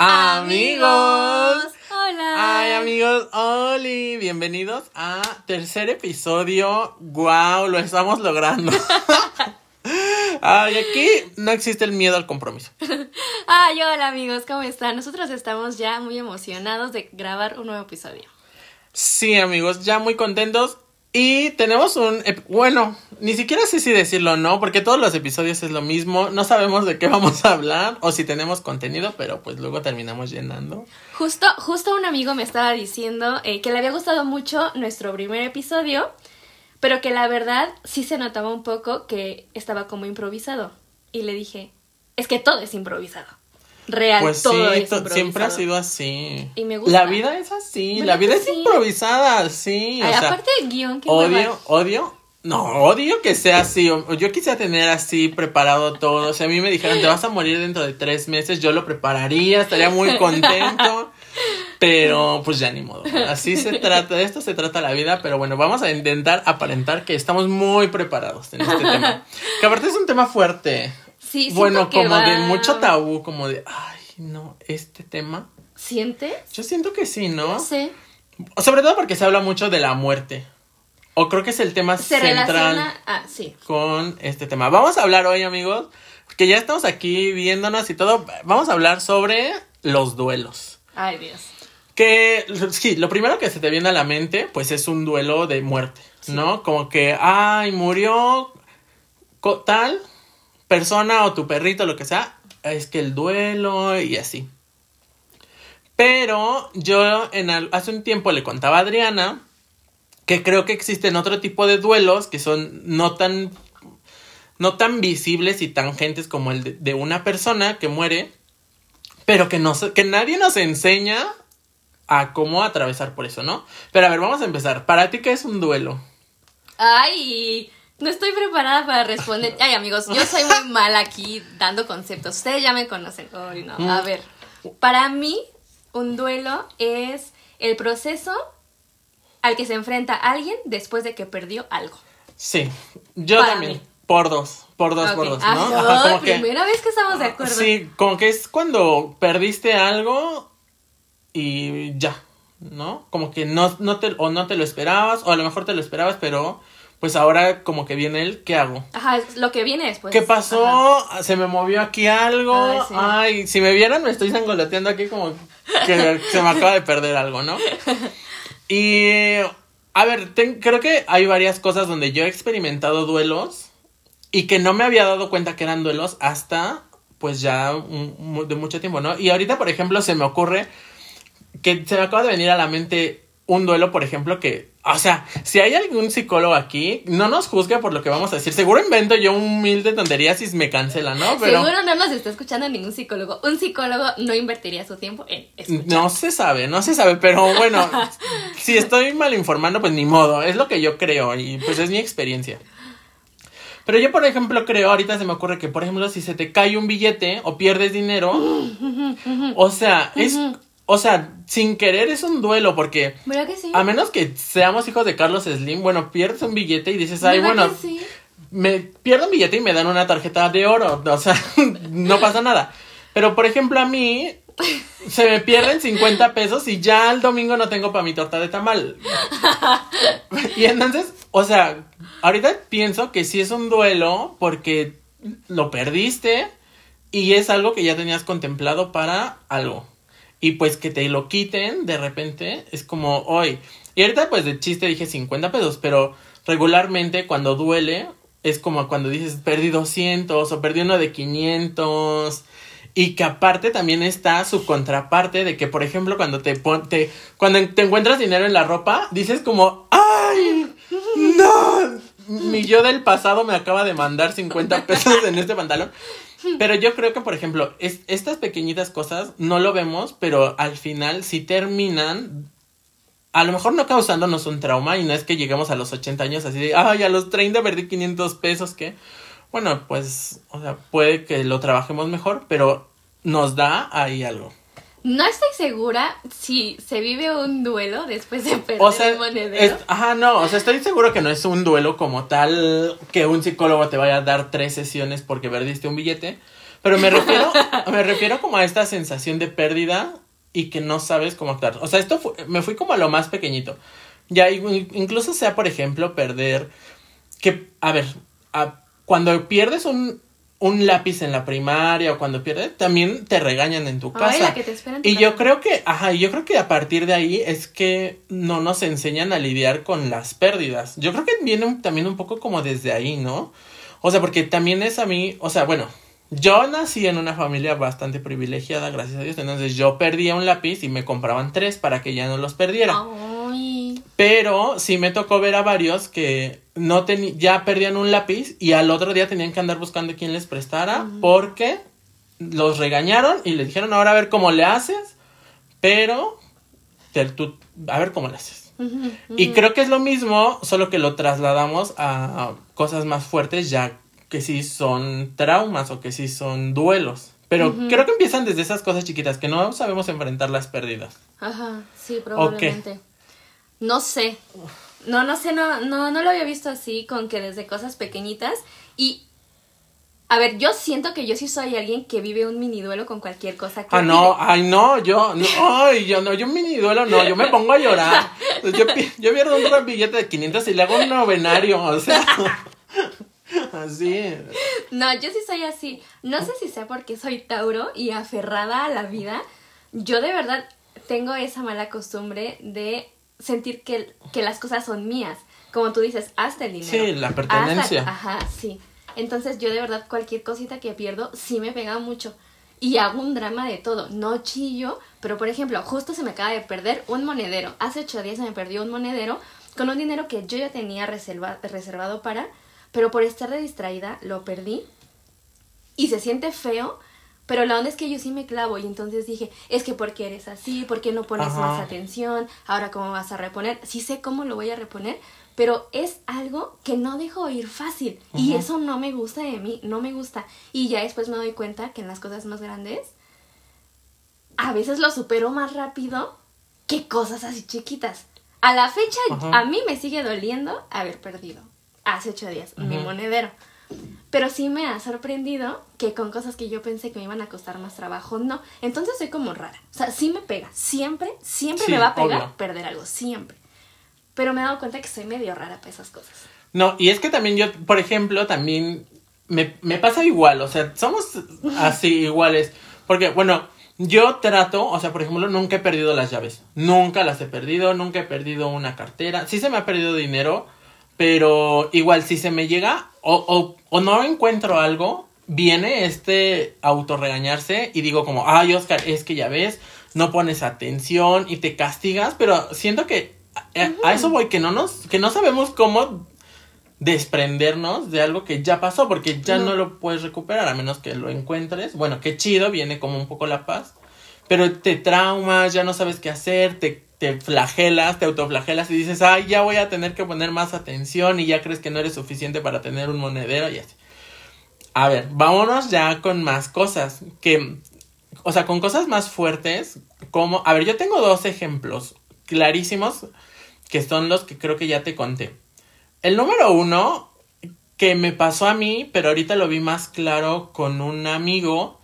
Amigos. Hola. Ay, amigos, Oli, bienvenidos a tercer episodio. Wow, lo estamos logrando. Ay, aquí no existe el miedo al compromiso. Ay, hola amigos, ¿cómo están? Nosotros estamos ya muy emocionados de grabar un nuevo episodio. Sí, amigos, ya muy contentos. Y tenemos un, bueno, ni siquiera sé si decirlo o no, porque todos los episodios es lo mismo, no sabemos de qué vamos a hablar o si tenemos contenido, pero pues luego terminamos llenando. Justo, justo un amigo me estaba diciendo eh, que le había gustado mucho nuestro primer episodio, pero que la verdad sí se notaba un poco que estaba como improvisado. Y le dije, es que todo es improvisado. Real, Pues todo sí, es siempre ha sido así. Y me gusta. La vida es así, ¿Verdad la vida es improvisada, sí. Ay, o sea, aparte del guion que odio, hueva. odio. No, odio que sea así. o- Yo quisiera tener así preparado todo. Si a mí me dijeran, te vas a morir dentro de tres meses, yo lo prepararía, estaría muy contento. Pero pues ya ni modo. Así se trata, de esto se trata la vida. Pero bueno, vamos a intentar aparentar que estamos muy preparados en este tema. Que aparte es un tema fuerte. Sí, siento Bueno, que como de mucho tabú, como de, ay, no, este tema. ¿Sientes? Yo siento que sí, ¿no? No sé. Sobre todo porque se habla mucho de la muerte. O creo que es el tema Se central relaciona. Ah, sí. con este tema. Vamos a hablar hoy, amigos, que ya estamos aquí viéndonos y todo. Vamos a hablar sobre los duelos. Ay, Dios. Que sí, lo primero que se te viene a la mente, pues es un duelo de muerte, ¿no? Como que, ay, murió tal persona o tu perrito, lo que sea, es que el duelo y así. Pero yo hace un tiempo le contaba a Adriana que creo que existen otro tipo de duelos que son no tan no tan visibles y tangentes como el de, de una persona que muere, pero que, nos, que nadie nos enseña a cómo atravesar por eso, ¿no? Pero a ver, vamos a empezar. ¿Para ti qué es un duelo? Ay, no estoy preparada para responder. Ay, amigos, yo soy muy mala aquí dando conceptos. Ustedes ya me conocen. No. A Mm. ver, para mí, un duelo es el proceso al que se enfrenta alguien después de que perdió algo. Sí, yo Para también. mí. Por dos, por dos, por dos, Ah, ¿no? Ajá, como que- primera vez que estamos de acuerdo. Sí, como que es cuando perdiste algo y ya, ¿no? Como que no, no te, o no te lo esperabas, o a lo mejor te lo esperabas, pero pues ahora como que viene el, ¿qué hago? Ajá, lo que viene después. ¿Qué pasó? Ajá. Se me movió aquí algo. Ay, si me vieran me estoy zangoloteando aquí como que se me acaba de perder algo, ¿no? Y a ver, ten- creo que hay varias cosas donde yo he experimentado duelos y que no me había dado cuenta que eran duelos hasta pues ya un- de mucho tiempo, ¿no? Y ahorita, por ejemplo, se me ocurre que se me acaba de venir a la mente un duelo, por ejemplo, que, o sea, si hay algún psicólogo aquí, no nos juzgue por lo que vamos a decir. Seguro invento yo un humilde tonterías y me cancela, ¿no? Pero Seguro no nos está escuchando ningún psicólogo. Un psicólogo no invertiría su tiempo en escuchar. no se sabe, no se sabe, pero bueno, si estoy mal informando, pues ni modo, es lo que yo creo y pues es mi experiencia. Pero yo, por ejemplo, creo, ahorita se me ocurre que, por ejemplo, si se te cae un billete o pierdes dinero, o sea, es, o sea, sin querer es un duelo, porque ¿Verdad que sí? a menos que seamos hijos de Carlos Slim, bueno, pierdes un billete y dices, ay, ¿Verdad bueno, sí? me pierdo un billete y me dan una tarjeta de oro, o sea, no pasa nada. Pero, por ejemplo, a mí se me pierden 50 pesos y ya el domingo no tengo para mi torta de tamal. Y entonces, o sea, ahorita pienso que sí es un duelo porque lo perdiste y es algo que ya tenías contemplado para algo. Y pues que te lo quiten de repente es como hoy. Y ahorita pues de chiste dije 50 pesos, pero regularmente cuando duele es como cuando dices perdí 200 o perdí uno de 500. Y que aparte también está su contraparte de que, por ejemplo, cuando te, pon- te cuando te encuentras dinero en la ropa, dices como, ¡ay! ¡No! Mi yo del pasado me acaba de mandar 50 pesos en este pantalón. Pero yo creo que, por ejemplo, es- estas pequeñitas cosas no lo vemos, pero al final sí terminan, a lo mejor no causándonos un trauma y no es que lleguemos a los 80 años así de, ay, a los 30 perdí 500 pesos, que, bueno, pues, o sea, puede que lo trabajemos mejor, pero nos da ahí algo. No estoy segura si se vive un duelo después de perder O sea, un monedero. es- ajá, no, o sea, estoy seguro que no es un duelo como tal que un psicólogo te vaya a dar tres sesiones porque perdiste un billete, Pero me refiero, me refiero como a esta sensación de pérdida y que no sabes cómo actuar. O sea, esto fue, me fui como a lo más pequeñito. Ya, incluso sea, por ejemplo, perder. Que, a ver, cuando pierdes un, un lápiz en la primaria o cuando pierdes, también te regañan en tu casa. y yo creo que, ajá, yo creo que a partir de ahí es que no nos enseñan a lidiar con las pérdidas. Yo creo que viene también un poco como desde ahí, ¿no? O sea, porque también es a mí, o sea, bueno, yo nací en una familia bastante privilegiada, gracias a Dios. Entonces yo perdía un lápiz y me compraban tres para que ya no los perdiera. Pero sí me tocó ver a varios que no ya perdían un lápiz y al otro día tenían que andar buscando quién les prestara porque los regañaron y les dijeron ahora a ver cómo le haces, pero tú, a ver cómo le haces. Y creo que es lo mismo, solo que lo trasladamos a cosas más fuertes ya que sí son traumas o que sí son duelos. Pero creo que empiezan desde esas cosas chiquitas que no sabemos enfrentar las pérdidas. Ajá, sí, probablemente. No sé. No, no sé, no, no, no lo había visto así, con que desde cosas pequeñitas. Y a ver, yo siento que yo sí soy alguien que vive un mini duelo con cualquier cosa que. Ah, no, ay, no, yo, no, ay, yo no, yo un mini duelo no, yo me pongo a llorar. Yo, yo pierdo un billete de 500 y le hago un novenario, o sea. Así. No, yo sí soy así. No sé si sea porque soy Tauro y aferrada a la vida. Yo de verdad tengo esa mala costumbre de sentir que, que las cosas son mías. Como tú dices, hasta el dinero. Sí, la pertenencia. ajá, sí. Entonces yo de verdad cualquier cosita que pierdo sí me pega mucho. Y hago un drama de todo. No chillo, pero por ejemplo, justo se me acaba de perder un monedero. Hace ocho días se me perdió un monedero con un dinero que yo ya tenía reservado para pero por estar de distraída lo perdí y se siente feo, pero la onda es que yo sí me clavo y entonces dije, es que porque eres así, ¿por qué no pones más atención? Ahora cómo vas a reponer? Sí sé cómo lo voy a reponer, pero es algo que no dejo ir fácil y eso no me gusta de mí, no me gusta. Y ya después me doy cuenta que en las cosas más grandes a veces lo supero más rápido que cosas así chiquitas. A la fecha a mí me sigue doliendo haber perdido hace ocho días, mi monedero. Pero sí me ha sorprendido que con cosas que yo pensé que me iban a costar más trabajo, no. Entonces soy como rara. O sea, sí me pega. Siempre, siempre me va a pegar perder algo. Siempre. Pero me he dado cuenta que soy medio rara para esas cosas. No, y es que también yo, por ejemplo, también me, me pasa igual. O sea, somos así iguales. Porque, bueno, yo trato, o sea, por ejemplo, nunca he perdido las llaves. Nunca las he perdido, nunca he perdido una cartera. Sí se me ha perdido dinero pero igual, si se me llega o, o, no encuentro algo, viene este autorregañarse y digo como, ay Oscar, es que ya ves, no pones atención y te castigas, pero siento que a, eso voy, que no nos, que no sabemos cómo desprendernos de algo que ya pasó, porque ya no. lo puedes recuperar a menos que lo encuentres. Bueno, qué chido, viene como un poco la paz, pero te traumas, ya no sabes qué hacer, te te flagelas, te autoflagelas y dices, ay, ya voy a tener que poner más atención y ya crees que no eres suficiente para tener un monedero y así. A ver, vámonos ya con más cosas, que, o sea, con cosas más fuertes, como, a ver, yo tengo dos ejemplos clarísimos que son los que creo que ya te conté. El número uno, que me pasó a mí, pero ahorita lo vi más claro con un amigo,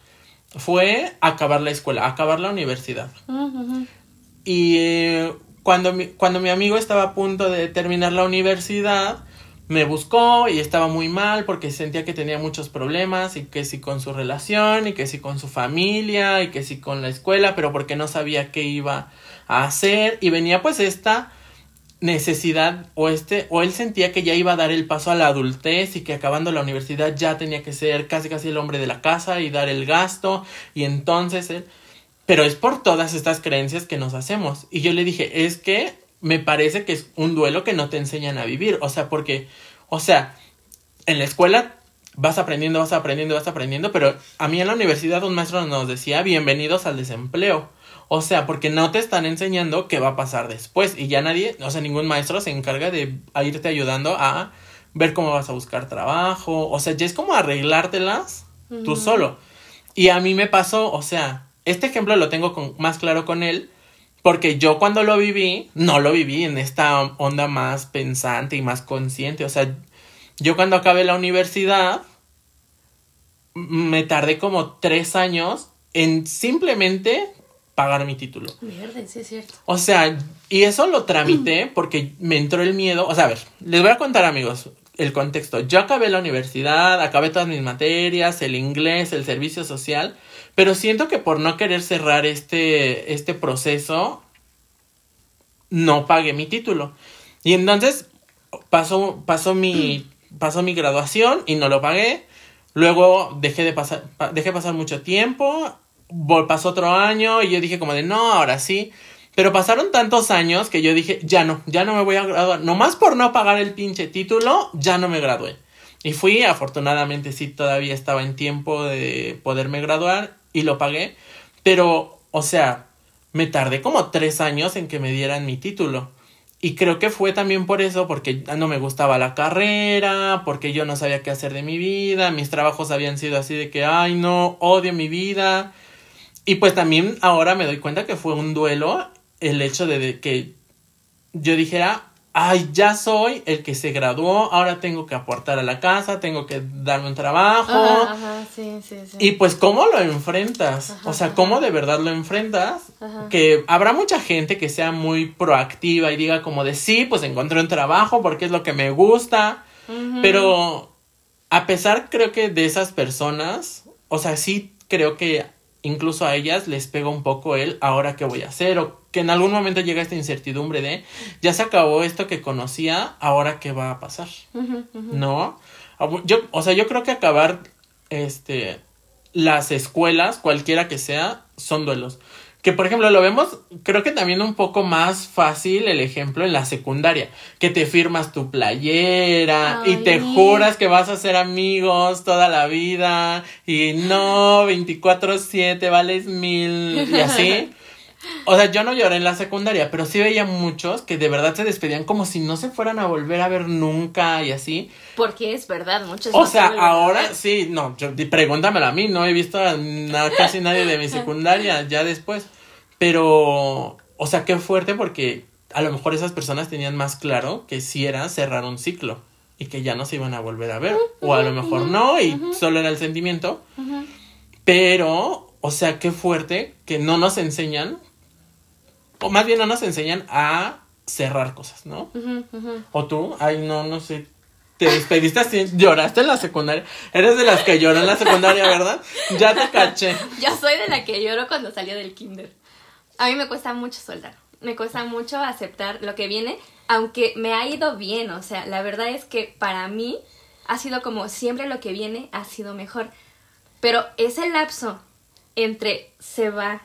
fue acabar la escuela, acabar la universidad. Y eh, cuando, mi, cuando mi amigo estaba a punto de terminar la universidad, me buscó y estaba muy mal porque sentía que tenía muchos problemas y que si con su relación y que si con su familia y que si con la escuela, pero porque no sabía qué iba a hacer. Y venía pues esta necesidad o este o él sentía que ya iba a dar el paso a la adultez y que acabando la universidad ya tenía que ser casi casi el hombre de la casa y dar el gasto. Y entonces él pero es por todas estas creencias que nos hacemos. Y yo le dije, es que me parece que es un duelo que no te enseñan a vivir. O sea, porque, o sea, en la escuela vas aprendiendo, vas aprendiendo, vas aprendiendo, pero a mí en la universidad un maestro nos decía, bienvenidos al desempleo. O sea, porque no te están enseñando qué va a pasar después. Y ya nadie, o sea, ningún maestro se encarga de irte ayudando a ver cómo vas a buscar trabajo. O sea, ya es como arreglártelas tú solo. Y a mí me pasó, o sea, este ejemplo lo tengo con, más claro con él, porque yo cuando lo viví, no lo viví en esta onda más pensante y más consciente. O sea, yo cuando acabé la universidad, me tardé como tres años en simplemente pagar mi título. Mierda, sí es cierto. O sea, y eso lo tramité porque me entró el miedo. O sea, a ver, les voy a contar, amigos, el contexto. Yo acabé la universidad, acabé todas mis materias, el inglés, el servicio social, pero siento que por no querer cerrar este, este proceso, no pagué mi título. Y entonces pasó, pasó, mi, pasó mi graduación y no lo pagué. Luego dejé de pasar, pa- dejé pasar mucho tiempo, pasó otro año y yo dije como de no, ahora sí. Pero pasaron tantos años que yo dije, ya no, ya no me voy a graduar. Nomás por no pagar el pinche título, ya no me gradué. Y fui, afortunadamente sí, todavía estaba en tiempo de poderme graduar y lo pagué. Pero, o sea, me tardé como tres años en que me dieran mi título. Y creo que fue también por eso, porque no me gustaba la carrera, porque yo no sabía qué hacer de mi vida, mis trabajos habían sido así de que, ay no, odio mi vida. Y pues también ahora me doy cuenta que fue un duelo el hecho de que yo dijera, ay, ya soy el que se graduó, ahora tengo que aportar a la casa, tengo que darme un trabajo. Ajá, ajá, sí, sí, sí. Y pues, ¿cómo lo enfrentas? Ajá, o sea. ¿cómo de verdad lo enfrentas? Ajá. Que habrá mucha gente que sea muy proactiva y diga como de sí, pues encontré un trabajo porque es lo que me gusta. Pero a pesar creo que de esas personas, o sea, sí creo que incluso a ellas les pega un poco el ahora qué voy a hacer o que en algún momento llega esta incertidumbre de ya se acabó esto que conocía, ahora qué va a pasar. ¿no? Abu- Yo, o sea, yo creo que acabar este las escuelas, cualquiera que sea, son duelos. Que por ejemplo lo vemos, creo que también un poco más fácil el ejemplo en la secundaria, que te firmas tu playera y te juras que vas a ser amigos toda la vida y no 24/7 vales mil y así. O sea, yo no lloré en la secundaria, pero sí veía muchos que de verdad se despedían como si no se fueran a volver a ver nunca y así. Porque es verdad, muchos O no sea, se ahora sí, no, yo- pregúntamelo a mí, no he visto a casi nadie de mi secundaria ya después. Pero, o sea, qué fuerte porque a lo mejor esas personas tenían más claro que sí era cerrar un ciclo y que ya no se iban a volver a ver. O a lo mejor no y solo era el sentimiento. Pero, o sea, qué fuerte que no nos enseñan, o más bien no nos enseñan a cerrar cosas, ¿no? O tú, ay, no, no sé. Te despediste así, lloraste en la secundaria. Eres de las que lloran en la secundaria, ¿verdad? Ya te caché. Yo soy de la que lloro cuando salió del kinder. A mí me cuesta mucho soltar. Me cuesta mucho aceptar lo que viene, aunque me ha ido bien. O sea, la verdad es que para mí ha sido como siempre lo que viene ha sido mejor. Pero ese lapso entre se va,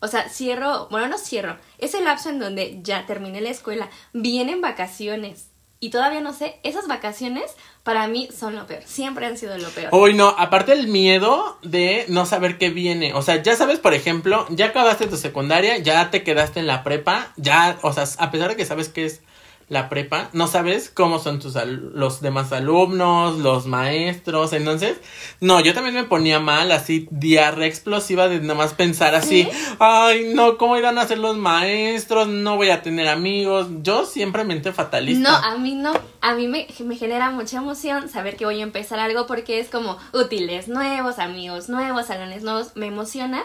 o sea, cierro, bueno, no cierro, ese lapso en donde ya terminé la escuela, vienen vacaciones y todavía no sé, esas vacaciones para mí son lo peor, siempre han sido lo peor. Uy, no, aparte el miedo de no saber qué viene. O sea, ya sabes, por ejemplo, ya acabaste tu secundaria, ya te quedaste en la prepa, ya, o sea, a pesar de que sabes qué es la prepa, no sabes cómo son tus los demás alumnos, los maestros, entonces, no, yo también me ponía mal, así, diarrea explosiva de nada más pensar así, ay, no, ¿cómo irán a ser los maestros? No voy a tener amigos, yo siempre mente fatalista. No, a mí no. A mí me, me genera mucha emoción saber que voy a empezar algo porque es como útiles nuevos, amigos nuevos, salones nuevos. Me emociona.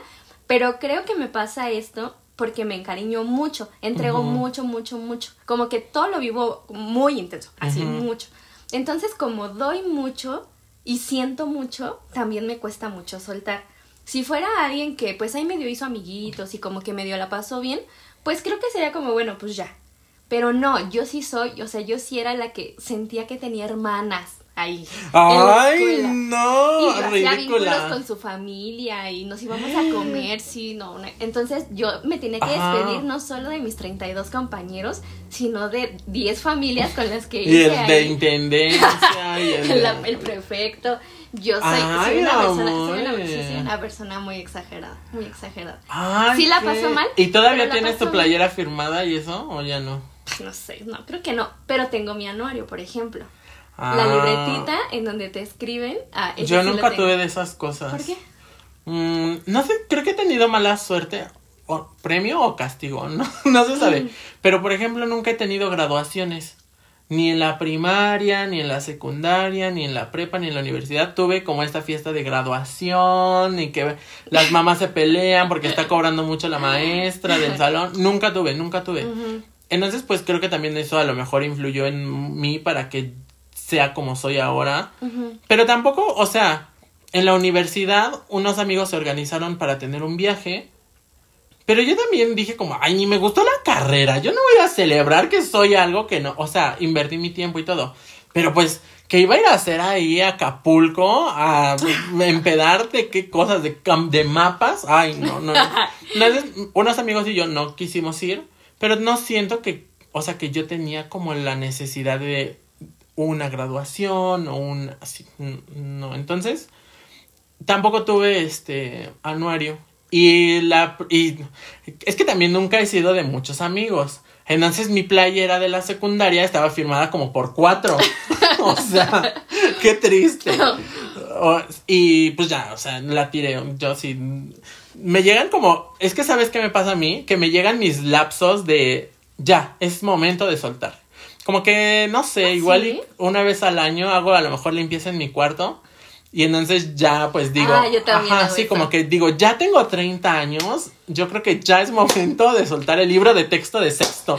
Pero creo que me pasa esto porque me encariño mucho. Entrego Ujú. mucho, mucho, mucho. Como que todo lo vivo muy intenso. Así, mucho. Entonces, como doy mucho y siento mucho, también me cuesta mucho soltar. Si fuera alguien que pues ahí medio hizo amiguitos y como que medio la pasó bien, pues creo que sería como, bueno, pues ya. Pero no, yo sí soy, o sea, yo sí era la que sentía que tenía hermanas ahí. Ay, no, Y vínculos ridícula. con su familia y nos íbamos a comer, sí, no. una- Entonces yo me tenía que Ajá. despedir no solo de mis 32 compañeros, sino de 10 familias con las que Y hice de intendencia y el, de- La- el prefecto. Yo soy, una persona, soy una, amores. sí, soy una persona muy exagerada, muy exagerada. Ay, Sí la pasó mal, ¿Y todavía tienes tu playera firmada y eso o ya no? No sé, no, creo que no, pero tengo mi anuario, por ejemplo. Ah, La libretita en donde te escriben. Ah, Yo nunca tuve de esas cosas. ¿Por qué? Mm, no sé, creo que he tenido mala suerte. O, ¿Premio o castigo? No, no se sabe. Mm. Pero por ejemplo, nunca he tenido graduaciones. ni en la primaria, ni en la secundaria, ni en la prepa, ni en la universidad tuve como esta fiesta de graduación y que las mamás se pelean porque está cobrando mucho la maestra del salón. Nunca tuve, nunca tuve. Entonces, pues creo que también eso a lo mejor influyó en mí para que sea como soy ahora. Pero tampoco, o sea, en la universidad unos amigos se organizaron para tener un viaje pero yo también dije como, ay, ni me gustó la carrera, yo no voy a celebrar que soy algo que no, o sea, invertí mi tiempo y todo. Pero pues, que iba a ir a hacer ahí a Acapulco, a empedar de qué cosas, de, de mapas, ay, no, no. unos amigos y yo no quisimos ir, pero no siento que, o sea, que yo tenía como la necesidad de una graduación o un, así, no, entonces, tampoco tuve este anuario y la y es que también nunca he sido de muchos amigos. Entonces mi playera de la secundaria estaba firmada como por cuatro. o sea, qué triste. y pues ya, o sea, la tiré. Yo sí. Me llegan como. Es que sabes qué me pasa a mí? Que me llegan mis lapsos de. Ya, es momento de soltar. Como que, no sé, ¿Ah, igual una vez al año hago a lo mejor limpieza en mi cuarto y entonces ya pues digo, ah, yo ajá, sí, como que digo, ya tengo 30 años, yo creo que ya es momento de soltar el libro de texto de sexto.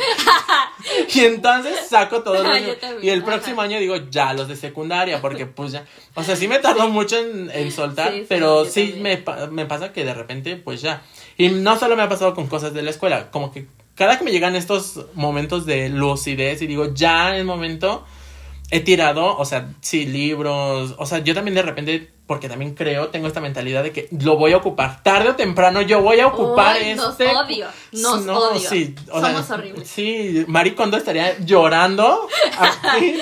y entonces saco todo ah, Y el próximo año digo, ya, los de secundaria, porque pues ya, o sea, sí me tardó mucho en, soltar, pero sí, me, me pasa que de repente pues ya. Y no solo me ha pasado con cosas de la escuela, como que cada que me llegan estos momentos de lucidez y digo, ya es momento he tirado, o sea, sí, libros, o sea, yo también de repente, porque también creo, tengo esta mentalidad de que lo voy a ocupar, tarde o temprano yo voy a ocupar este... Nos odio, nos odio. Sí, Somos horribles. Sí, Maricondo estaría llorando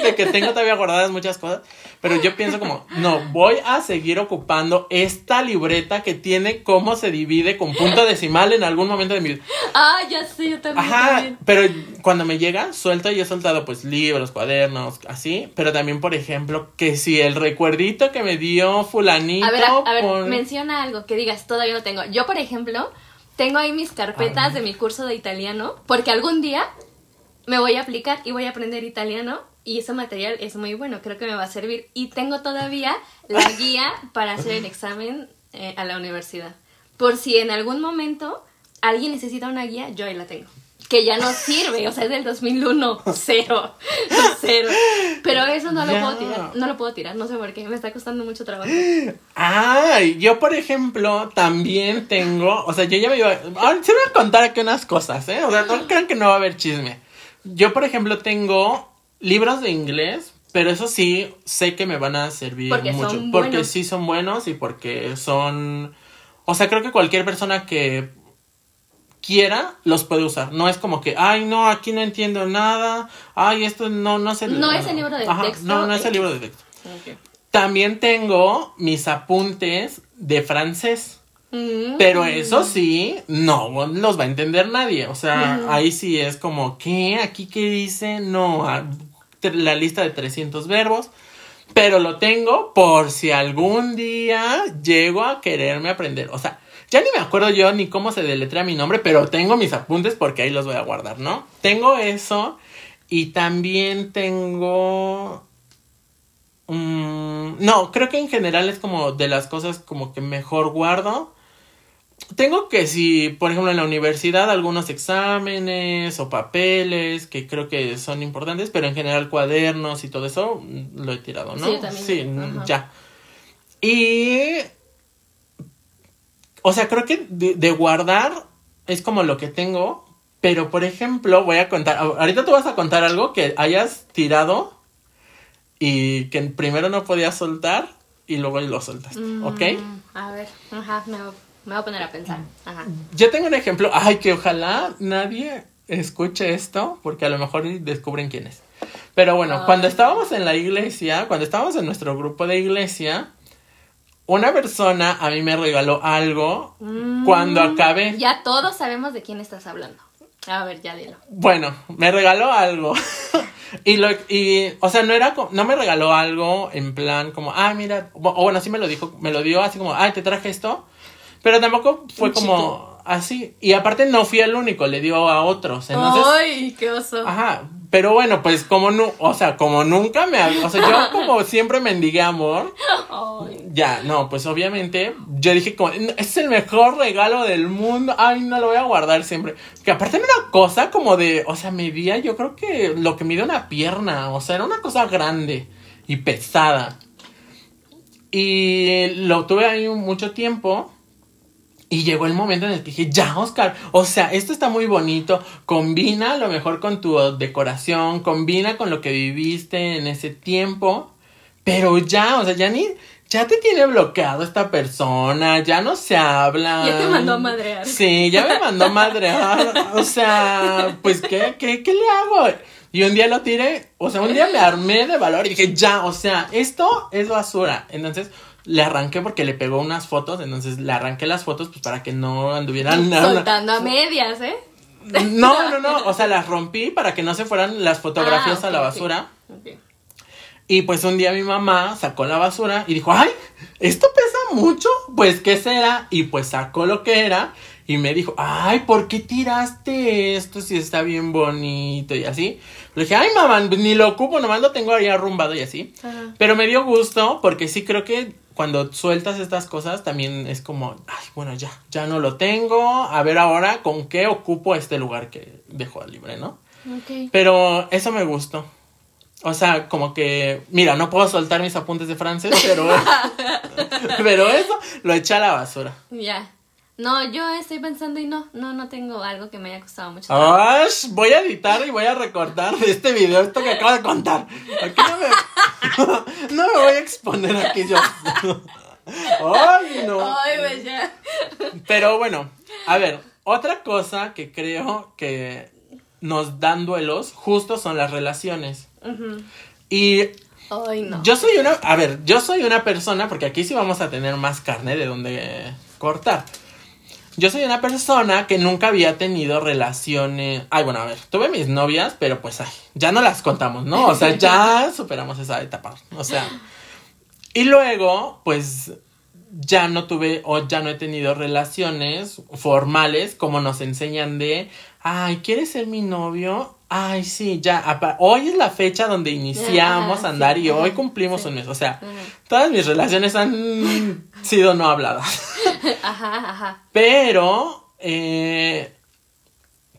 de que tengo todavía guardadas muchas cosas. Pero yo pienso como, no, voy a seguir ocupando esta libreta que tiene cómo se divide con punto decimal en algún momento de mi vida. Ah, ya sé, yo también. Ajá, pero cuando me llega, suelto y he soltado pues libros, cuadernos, así. Pero también, por ejemplo, que si el recuerdito que me dio fulanito. A ver, a, ver, menciona algo que digas, todavía no tengo. Yo, por ejemplo, tengo ahí mis carpetas de mi curso de italiano, porque algún día me voy a aplicar y voy a aprender italiano y ese material es muy bueno, creo que me va a servir. Y tengo todavía la guía para hacer el examen eh, a la universidad. Por si en algún momento alguien necesita una guía, yo ahí la tengo. Que ya no sirve, o sea, es del 2001, cero, cero. Pero eso no lo puedo tirar, no lo puedo tirar, no sé por qué, me está costando mucho trabajo. Ay, yo por ejemplo también tengo, o sea, yo ya me iba, ahora se voy a contar aquí unas cosas, ¿eh? O sea, no crean que no va a haber chisme. Yo por ejemplo tengo libros de inglés, pero eso sí, sé que me van a servir mucho. porque sí son buenos y porque son... O sea, creo que cualquier persona que quiera los puede usar. No es como que, ay, no, aquí no entiendo nada. Ay, esto no, no sé. No es el libro de texto. No, no es el libro de texto. También tengo mis apuntes de francés. Mm. Pero eso sí, no los va a entender nadie. O sea, ahí sí es como, ¿qué? ¿Aquí qué dice? No, la lista de 300 verbos, pero lo tengo por si algún día llego a quererme aprender. O sea, ya ni me acuerdo yo ni cómo se deletrea mi nombre, pero tengo mis apuntes porque ahí los voy a guardar, ¿no? Tengo eso y también tengo... Mm, no, creo que en general es como de las cosas como que mejor guardo tengo que si, por ejemplo, en la universidad algunos exámenes o papeles que creo que son importantes, pero en general cuadernos y todo eso mm, lo he tirado, ¿no? Sí, también. Sí, ya. Y o sea, creo que de, guardar es como lo que tengo, pero por ejemplo, voy a contar, ahorita tú vas a contar algo que hayas tirado y que primero no podías soltar y luego lo soltas, ¿ok? Mm, a ver, ajá, me me voy a poner a pensar. Ajá. Yo tengo un ejemplo. Ay, que ojalá nadie escuche esto, porque a lo mejor descubren quién es. Pero bueno, cuando estábamos en la iglesia, cuando estábamos en nuestro grupo de iglesia, una persona a mí me regaló algo mm, cuando acabé. Ya todos sabemos de quién estás hablando. A ver, ya dilo. Bueno, me regaló algo. y lo y o sea, no era no me regaló algo en plan como, "Ah, mira", o bueno, sí me lo dijo, me lo dio así como, "Ay, te traje esto." Pero tampoco fue como. así. Y aparte no fui el único, le dio a otros. Entonces, ¡Ay, qué oso! Ajá, pero bueno, pues como no, o sea, como nunca me, o sea, yo como siempre mendigué amor, Ay. ya, no, pues obviamente, yo dije como, "No, es el mejor regalo del mundo, ay, no lo voy a guardar siempre, que aparte era una cosa como de, o sea, medía, yo creo que lo que mide una pierna, o sea, era una cosa grande y pesada, y lo tuve ahí mucho tiempo, y llegó el momento en el que dije, ya, Oscar, o sea, esto está muy bonito, combina a lo mejor con tu decoración, combina con lo que viviste en ese tiempo, pero ya, o sea, ya ni, ya te tiene bloqueado esta persona, ya no se habla. Ya te mandó a madrear. Sí, ya me mandó a madrear, o sea, pues, ¿qué, qué, qué le hago? Y un día lo tiré, o sea, un día me armé de valor y dije, ya, o sea, esto es basura. Entonces, le arranqué porque le pegó unas fotos, entonces le arranqué las fotos pues para que no anduvieran Soltando a medias, ¿eh? No, no, no, o sea, las rompí para que no se fueran las fotografías Ah, a la basura. Y pues un día mi mamá sacó la basura y dijo, ay, esto pesa mucho, pues ¿qué será? Y pues sacó lo que era y me dijo, ay, ¿por qué tiraste esto si está bien bonito y así? Le dije, ay, mamá, ni lo ocupo, nomás lo tengo ahí arrumbado y así. Ajá. Pero me dio gusto porque sí creo que cuando sueltas estas cosas también es como, ay, bueno, ya, ya no lo tengo, a ver ahora con qué ocupo este lugar que dejo libre, ¿no? Ok. Pero eso me gustó. O sea, como que, mira, no puedo soltar mis apuntes de francés, pero, pero eso lo eché a la basura. Ya. No, yo estoy pensando y no, no, no tengo algo que me haya costado mucho. Ash, voy a editar y voy a recortar de este video esto que acabo de contar. Aquí no me, no me voy a exponer aquí yo. Ay, no. Ay, pues ya. Pero bueno, a ver, otra cosa que creo que nos dan duelos justo son las relaciones. Y Ay, no. yo soy una, a ver, yo soy una persona, porque aquí sí vamos a tener más carne de donde cortar. Yo soy una persona que nunca había tenido relaciones. Ay, bueno, a ver, tuve mis novias, pero pues ay, ya no las contamos, ¿no? O sea, ya superamos esa etapa. O sea. Y luego, pues ya no tuve o ya no he tenido relaciones formales como nos enseñan de, ay, ¿quieres ser mi novio? Ay, sí, ya, hoy es la fecha donde iniciamos Ajá, a andar sí, y hoy cumplimos sí. un mes. O sea, Ajá. todas mis relaciones han sido no habladas. Ajá, ajá. Pero, eh,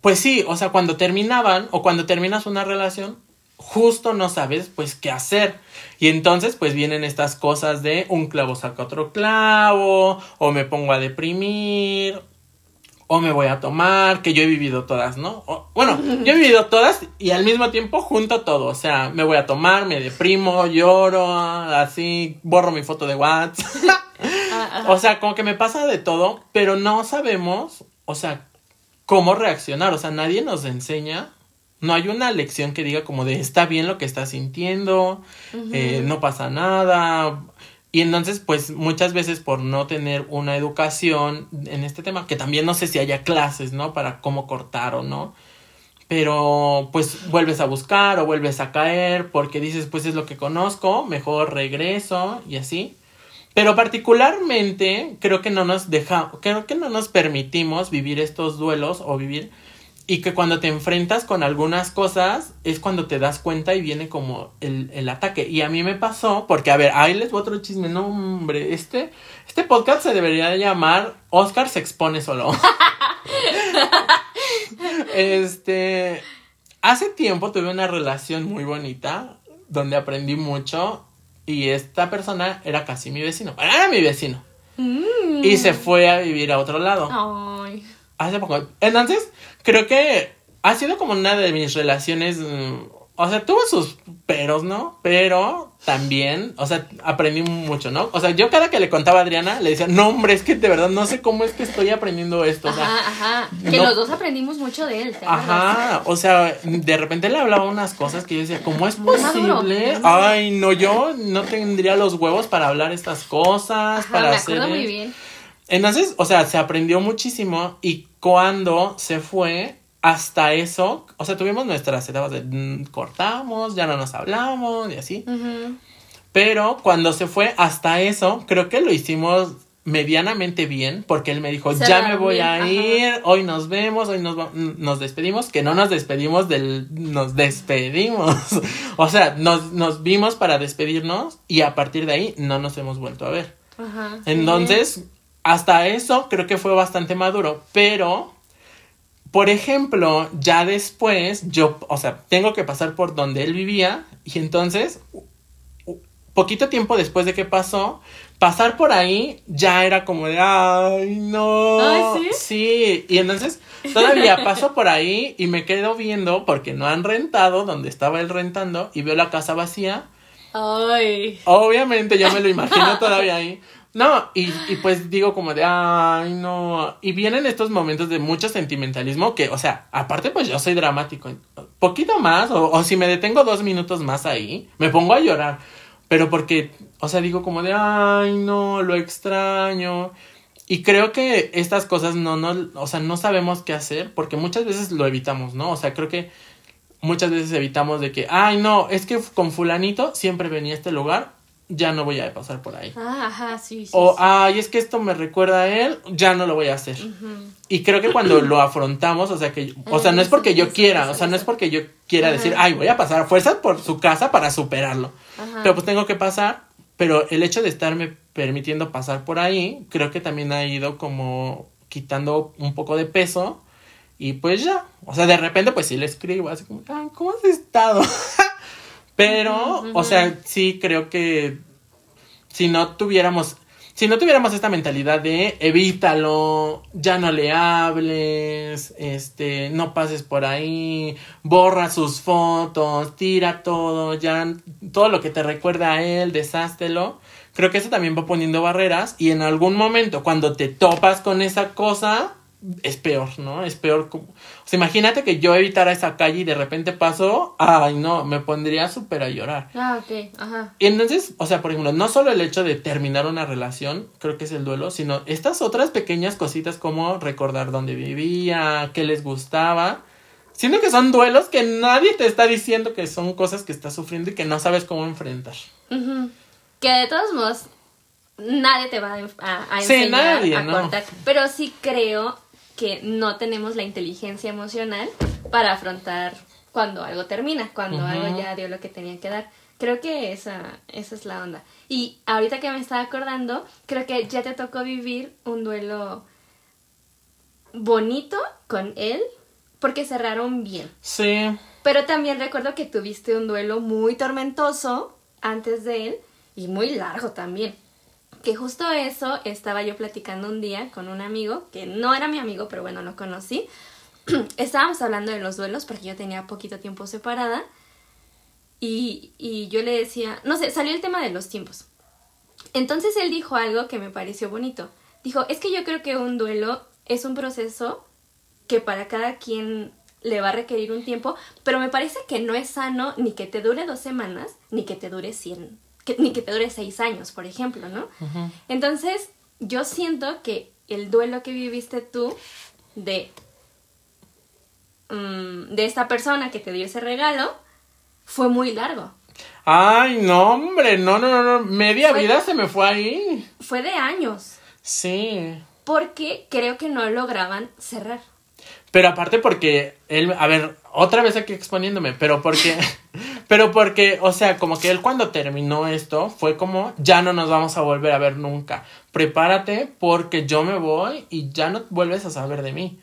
pues sí, o sea, cuando terminaban o cuando terminas una relación, justo no sabes pues qué hacer. Y entonces pues vienen estas cosas de un clavo saca otro clavo, o me pongo a deprimir, o me voy a tomar, que yo he vivido todas, ¿no? O- bueno, yo he vivido todas y al mismo tiempo junto todo, o sea, me voy a tomar, me deprimo, lloro, así, borro mi foto de WhatsApp. O sea, como que me pasa de todo, pero no sabemos, o sea, cómo reaccionar. O sea, nadie nos enseña. No hay una lección que diga como de está bien lo que estás sintiendo, eh, no pasa nada. Y entonces, pues muchas veces por no tener una educación en este tema, que también no sé si haya clases, ¿no? Para cómo cortar o no. Pero pues vuelves a buscar o vuelves a caer porque dices, pues es lo que conozco, mejor regreso y así. Pero particularmente creo que no nos deja, creo que no nos permitimos vivir estos duelos o vivir y que cuando te enfrentas con algunas cosas es cuando te das cuenta y viene como el, el ataque. Y a mí me pasó, porque a ver, ahí les voy otro chisme, no hombre, este, este podcast se debería llamar Oscar se expone solo. este, hace tiempo tuve una relación muy bonita donde aprendí mucho y esta persona era casi mi vecino, era mi vecino. Mm. Y se fue a vivir a otro lado. Ay. Hace poco. Entonces, creo que ha sido como una de mis relaciones. mm, O sea, tuvo sus peros, ¿no? Pero también, o sea, aprendí mucho, ¿no? O sea, yo cada que le contaba a Adriana, le decía, no, hombre, es que de verdad no sé cómo es que estoy aprendiendo esto. O sea, Ajá, ajá. Que no- los dos aprendimos mucho de él. Ajá, o sea, de repente le hablaba unas cosas que yo decía, ¿cómo es Muy posible? muy. Ay, no, yo no tendría los huevos para hablar estas cosas, Ajá, para me hacer acuerdo muy esto. bien. Entonces, o sea, se aprendió muchísimo y cuando se fue, hasta eso, o sea, tuvimos nuestras etapas de mm, cortamos, ya no nos hablamos y así. Pero cuando se fue hasta eso, creo que lo hicimos medianamente bien, porque él me dijo, ya me voy bien, a ajá. ir, hoy nos vemos, hoy nos, nos despedimos, que no nos despedimos del, nos despedimos, o sea, nos, nos vimos para despedirnos y a partir de ahí no nos hemos vuelto a ver. Ajá. sí. Hasta eso creo que fue bastante maduro, pero, por ejemplo, ya después, yo, o sea, tengo que pasar por donde él vivía y entonces, poquito tiempo después de que pasó, pasar por ahí ya era como de, ay, no. Ay, ¿sí? Sí, y entonces todavía paso por ahí y me quedo viendo porque no han rentado donde estaba él rentando y veo la casa vacía. Ay. Obviamente yo me lo imagino todavía ahí. No, y, y pues digo como de, ay, no. Y vienen estos momentos de mucho sentimentalismo que, o sea, aparte pues yo soy dramático. Poquito más, o, o si me detengo dos minutos más ahí, me pongo a llorar. Pero porque, o sea, digo como de, ay, no, lo extraño. Y creo que estas cosas no, no, o sea, no sabemos qué hacer porque muchas veces lo evitamos, ¿no? O sea, creo que muchas veces evitamos de que, ay, no, es que con fulanito siempre venía a este lugar, ya no voy a pasar por ahí. Ah, ajá, sí, sí. O, sí. ay, es que esto me recuerda a él, ya no lo voy a hacer. Y creo que cuando lo afrontamos, o sea, que, o sea, no es porque yo quiera, o sea, no es porque yo quiera decir, ay, voy a pasar a fuerzas por su casa para superarlo. Ajá. Pero pues tengo que pasar, pero el hecho de estarme permitiendo pasar por ahí, creo que también ha ido como quitando un poco de peso y pues ya, o sea, de repente pues sí le escribo así como, ay, ¿cómo has estado? pero, o sea, sí creo que si no tuviéramos, si no tuviéramos esta mentalidad de evítalo, ya no le hables, este, no pases por ahí, borra sus fotos, tira todo, ya todo lo que te recuerda a él, deshástelo. Creo que eso también va poniendo barreras y en algún momento cuando te topas con esa cosa es peor, ¿no? Es peor. como- O sea, imagínate que yo evitara esa calle y de repente paso, ay no, me pondría súper a llorar. Ah, ok, ajá. Y entonces, o sea, por ejemplo, no solo el hecho de terminar una relación, creo que es el duelo, sino estas otras pequeñas cositas como recordar dónde vivía, qué les gustaba. Siento que son duelos que nadie te está diciendo que son cosas que estás sufriendo y que no sabes cómo enfrentar. Que de todos modos, nadie te va a, a, a Sí, enseñar nadie, a no. Pero sí creo que no tenemos la inteligencia emocional para afrontar cuando algo termina, cuando algo ya dio lo que tenía que dar. Creo que esa, esa es la onda. Y ahorita que me estaba acordando, creo que ya te tocó vivir un duelo bonito con él, porque cerraron bien. Sí, Pero también recuerdo que tuviste un duelo muy tormentoso antes de él y muy largo también. Que justo eso estaba yo platicando un día con un amigo, que no era mi amigo, pero bueno, lo conocí. Estábamos hablando de los duelos porque yo tenía poquito tiempo separada. Y, y yo le decía, no sé, salió el tema de los tiempos. Entonces él dijo algo que me pareció bonito. Dijo, es que yo creo que un duelo es un proceso que para cada quien le va a requerir un tiempo, pero me parece que no es sano ni que te dure dos semanas, ni que te dure cien, que- ni que te dure seis años, por ejemplo, ¿no? Entonces, yo siento que el duelo que viviste tú de, mm, de esta persona que te dio ese regalo fue muy largo. Ay, no, hombre, no, no, no, no. Media Fue- vida se me fue ahí. Fue de años, Sí. porque creo que no lograban cerrar. Pero aparte porque él, a ver, otra vez aquí exponiéndome, pero porque, pero porque, o sea, como que él cuando terminó esto fue como, ya no nos vamos a volver a ver nunca. Prepárate porque yo me voy y ya no vuelves a saber de mí.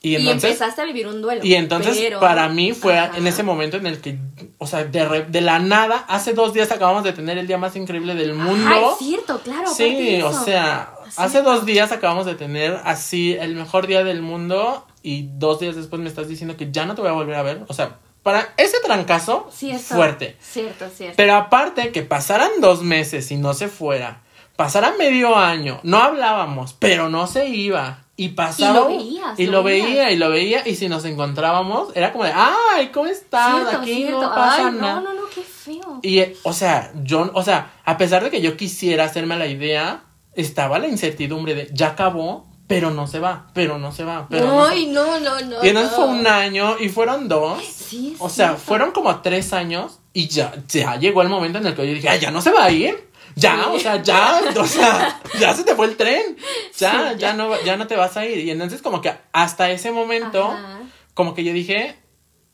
Y Y, entonces, empezaste a vivir un duelo. y entonces pero- para mí fue Ajá. en ese momento en el que, o sea, de, re- de la nada, hace dos días acabamos de tener el día más increíble del mundo. Ay, cierto, claro. Sí, o eso. sea, hace Cierto. dos días acabamos de tener así el mejor día del mundo y dos días después me estás diciendo que ya no te voy a volver a ver. O sea, para ese trancazo, Sí, eso. fuerte. Cierto, cierto. Pero aparte que pasaran dos meses y no se fuera, pasara medio año, no hablábamos, pero no se iba. Y pasaba. Y lo veías, Y lo veía, y lo veía. Y si nos encontrábamos, era como de, ¡ay! ¿Cómo estás? Cierto, Aquí cierto. no pasa Ay, nada. no, no, no, qué feo. Y, o sea, yo, o sea, a pesar de que yo quisiera hacerme la idea, estaba la incertidumbre de, ya acabó, pero no se va, pero no se va, pero no se no, no, no. Y entonces no. fue un año y fueron dos. Sí, O sea, cierto. fueron como tres años y ya, ya llegó el momento en el que yo dije, ay, ya no se va a ir. ya, o sea, ya, o sea, ya se te fue el tren. Ya, Sí, ya, no, ya no te vas a ir. Y entonces como que hasta ese momento, Ajá. como que yo dije,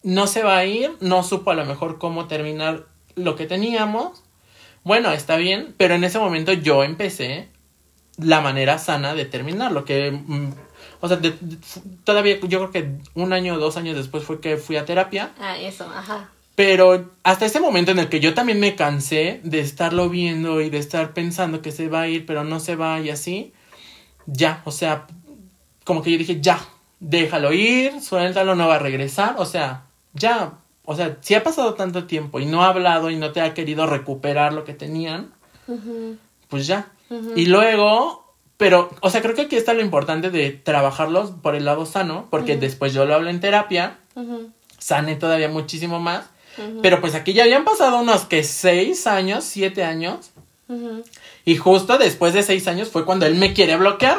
no se va a ir, no supo a lo mejor cómo terminar lo que teníamos. Bueno, está bien, pero en ese momento yo empecé la manera sana de terminarlo, que, mm, o sea, de- de- todavía yo creo que un año o dos años después fue que fui a terapia, Ah, eso, ajá. pero hasta ese momento en el que yo también me cansé de estarlo viendo y de estar pensando que se va a ir, pero no se va y así, ya, o sea, como que yo dije, ya, déjalo ir, suéltalo, no va a regresar, o sea, ya, o sea, si ha pasado tanto tiempo y no ha hablado y no te ha querido recuperar lo que tenían, pues ya. Y luego, pero, o sea, creo que aquí está lo importante de trabajarlos por el lado sano, porque después yo lo hablo en terapia, Ujú, sane todavía muchísimo más, pero pues aquí ya habían pasado unos que seis años, siete años, y justo después de seis años fue cuando él me quiere bloquear.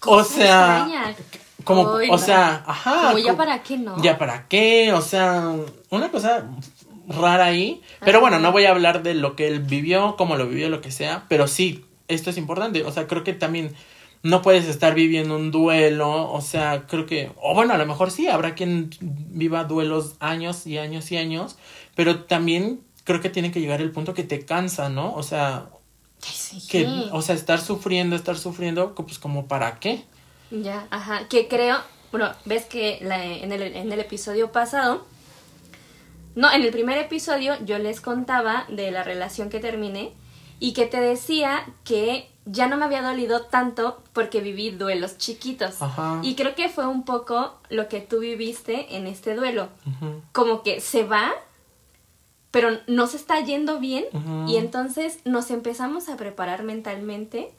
O Cosa sea, extraña. como, o sea, ajá. Como ya para qué, ¿no? Ya para qué, o sea, una cosa rara ahí. Pero bueno, no voy a hablar de lo que él vivió, cómo lo vivió, lo que sea, pero sí, esto es importante. O sea, creo que también no puedes estar viviendo un duelo, o sea, creo que, o bueno, a lo mejor sí, habrá quien viva duelos años y años y años, pero también creo que tiene que llegar el punto que te cansa, ¿no? O sea, sí. que, o sea, estar sufriendo, estar sufriendo, pues como para qué. Ya, ajá. Que creo, bueno, ves que la- en, el, en el episodio pasado, no, en el primer episodio yo les contaba de la relación que terminé y que te decía que ya no me había dolido tanto porque viví duelos chiquitos. Ajá. Y creo que fue un poco lo que tú viviste en este duelo. Como que se va, pero no se está yendo bien y entonces nos empezamos a preparar mentalmente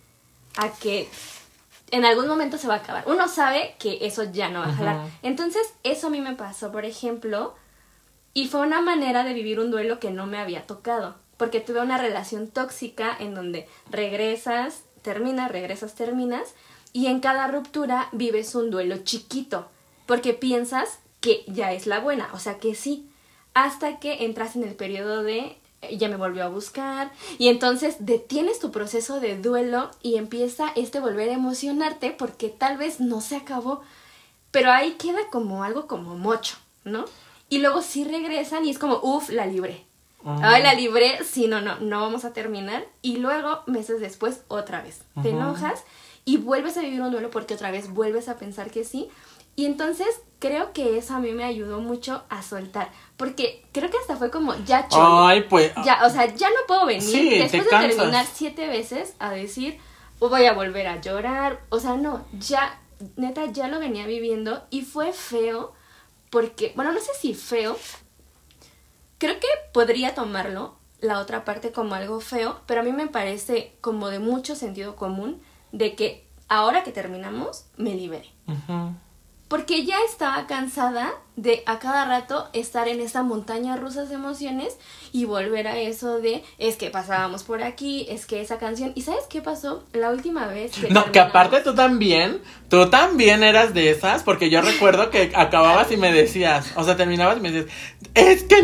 a que en algún momento se va a acabar. Uno sabe que eso ya no va a jalar. Entonces, eso a mí me pasó, por ejemplo, y fue una manera de vivir un duelo que no me había tocado, porque tuve una relación tóxica en donde regresas, terminas, regresas, terminas, y en cada ruptura vives un duelo chiquito, porque piensas que ya es la buena, o sea que sí, hasta que entras en el periodo de eh, ya me volvió a buscar y entonces detienes tu proceso de duelo y empieza este volver a emocionarte porque tal vez no se acabó, pero ahí queda como algo como mocho, ¿no? Y luego sí regresan y es como, uff, la libré. Ajá. Ay, la libré, sí, no, no, no vamos a terminar. Y luego, meses después, otra vez. Te enojas y vuelves a vivir un duelo porque otra vez vuelves a pensar que sí. Y entonces creo que eso a mí me ayudó mucho a soltar. Porque creo que hasta fue como, ya chole. Ay, pues. Ya, o sea, ya no puedo venir Sí, te después de terminar siete veces a decir, "Oh, voy a volver a llorar. O sea, no, ya, neta, ya lo venía viviendo y fue feo porque, bueno, no sé si feo. Creo que podría tomarlo la otra parte como algo feo, pero a mí me parece como de mucho sentido común de que ahora que terminamos me libere. Porque ya estaba cansada de a cada rato estar en esa montaña rusa de emociones y volver a eso de es que pasábamos por aquí, es que esa canción. ¿Y sabes qué pasó? La última vez que. No, que aparte tú también, tú también eras de esas, porque yo recuerdo que acababas y me decías, o sea, terminabas y me decías, es que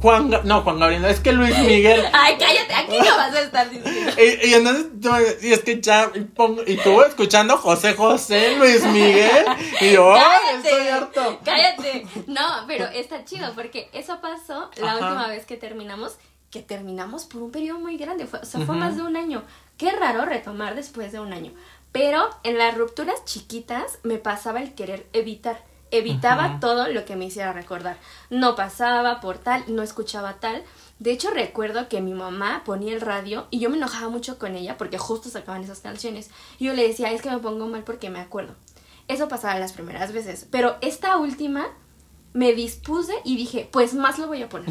Juan, no, Juan Gabriel, no, es que Luis Miguel. Ay, cállate, aquí no vas a estar diciendo. Y, y entonces y es que ya, y, pongo- y tú escuchando José José, Luis Miguel, y yo, ¡ay, estoy harto! Cállate. No, pero está chido porque eso pasó la Ajá. última vez que terminamos, que terminamos por un periodo muy grande, fue, o sea, fue Ujú. más de un año. Qué raro retomar después de un año. Pero en las rupturas chiquitas me pasaba el querer evitar. Evitaba Ujú. todo lo que me hiciera recordar. No pasaba por tal, no escuchaba tal. De hecho, recuerdo que mi mamá ponía el radio y yo me enojaba mucho con ella porque justo sacaban esas canciones. Y yo le decía, es que me pongo mal porque me acuerdo. Eso pasaba las primeras veces. Pero esta última me dispuse y dije, pues más lo voy a poner.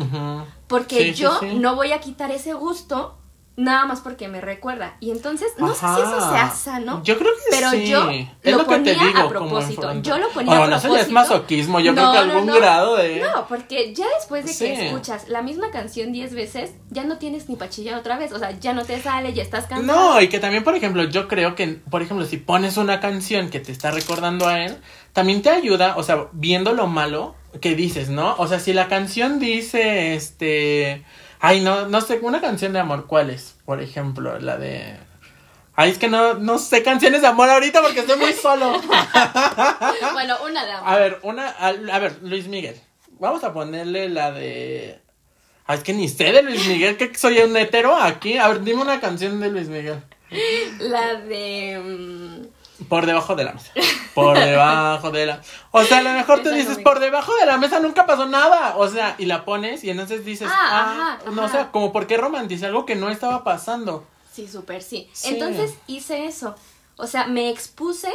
Porque Sí, yo sí. no voy a quitar ese gusto nada más porque me recuerda. Y entonces, no sé si eso sea sano. Yo creo que pero sí. yo es lo lo, que te ponía digo. a propósito. Yo lo ponía Oh, a eso ya es propósito. masoquismo. Yo creo No, que no, algún no. grado de. No, porque ya después de que escuchas la misma canción 10 veces, ya no tienes ni pachilla otra vez. O sea, ya no te sale, ya estás cansado. No, y que también, por ejemplo, yo creo que, por ejemplo, si pones una canción que te está recordando a él, también te ayuda, o sea, viendo lo malo que dices, ¿no? O sea, si la canción dice, este, ay, no, no sé, una canción de amor, ¿cuál es? Por ejemplo, la de... Ay, es que no, no sé canciones de amor ahorita porque estoy muy solo. bueno, una de amor. A ver, una... A, a ver, Luis Miguel. Vamos a ponerle la de... Ay, es que ni sé de Luis Miguel, que soy un hetero aquí. A ver, dime una canción de Luis Miguel. La de... Por debajo de la mesa. Por debajo de la. O sea, a lo mejor tú Esa no dices, por debajo de la mesa nunca pasó nada. O sea, y la pones y entonces dices, Ah, ah, ajá, no, o ajá. sea, como por qué algo que no estaba pasando. Sí, súper sí. Sí. Entonces hice eso. O sea, me expuse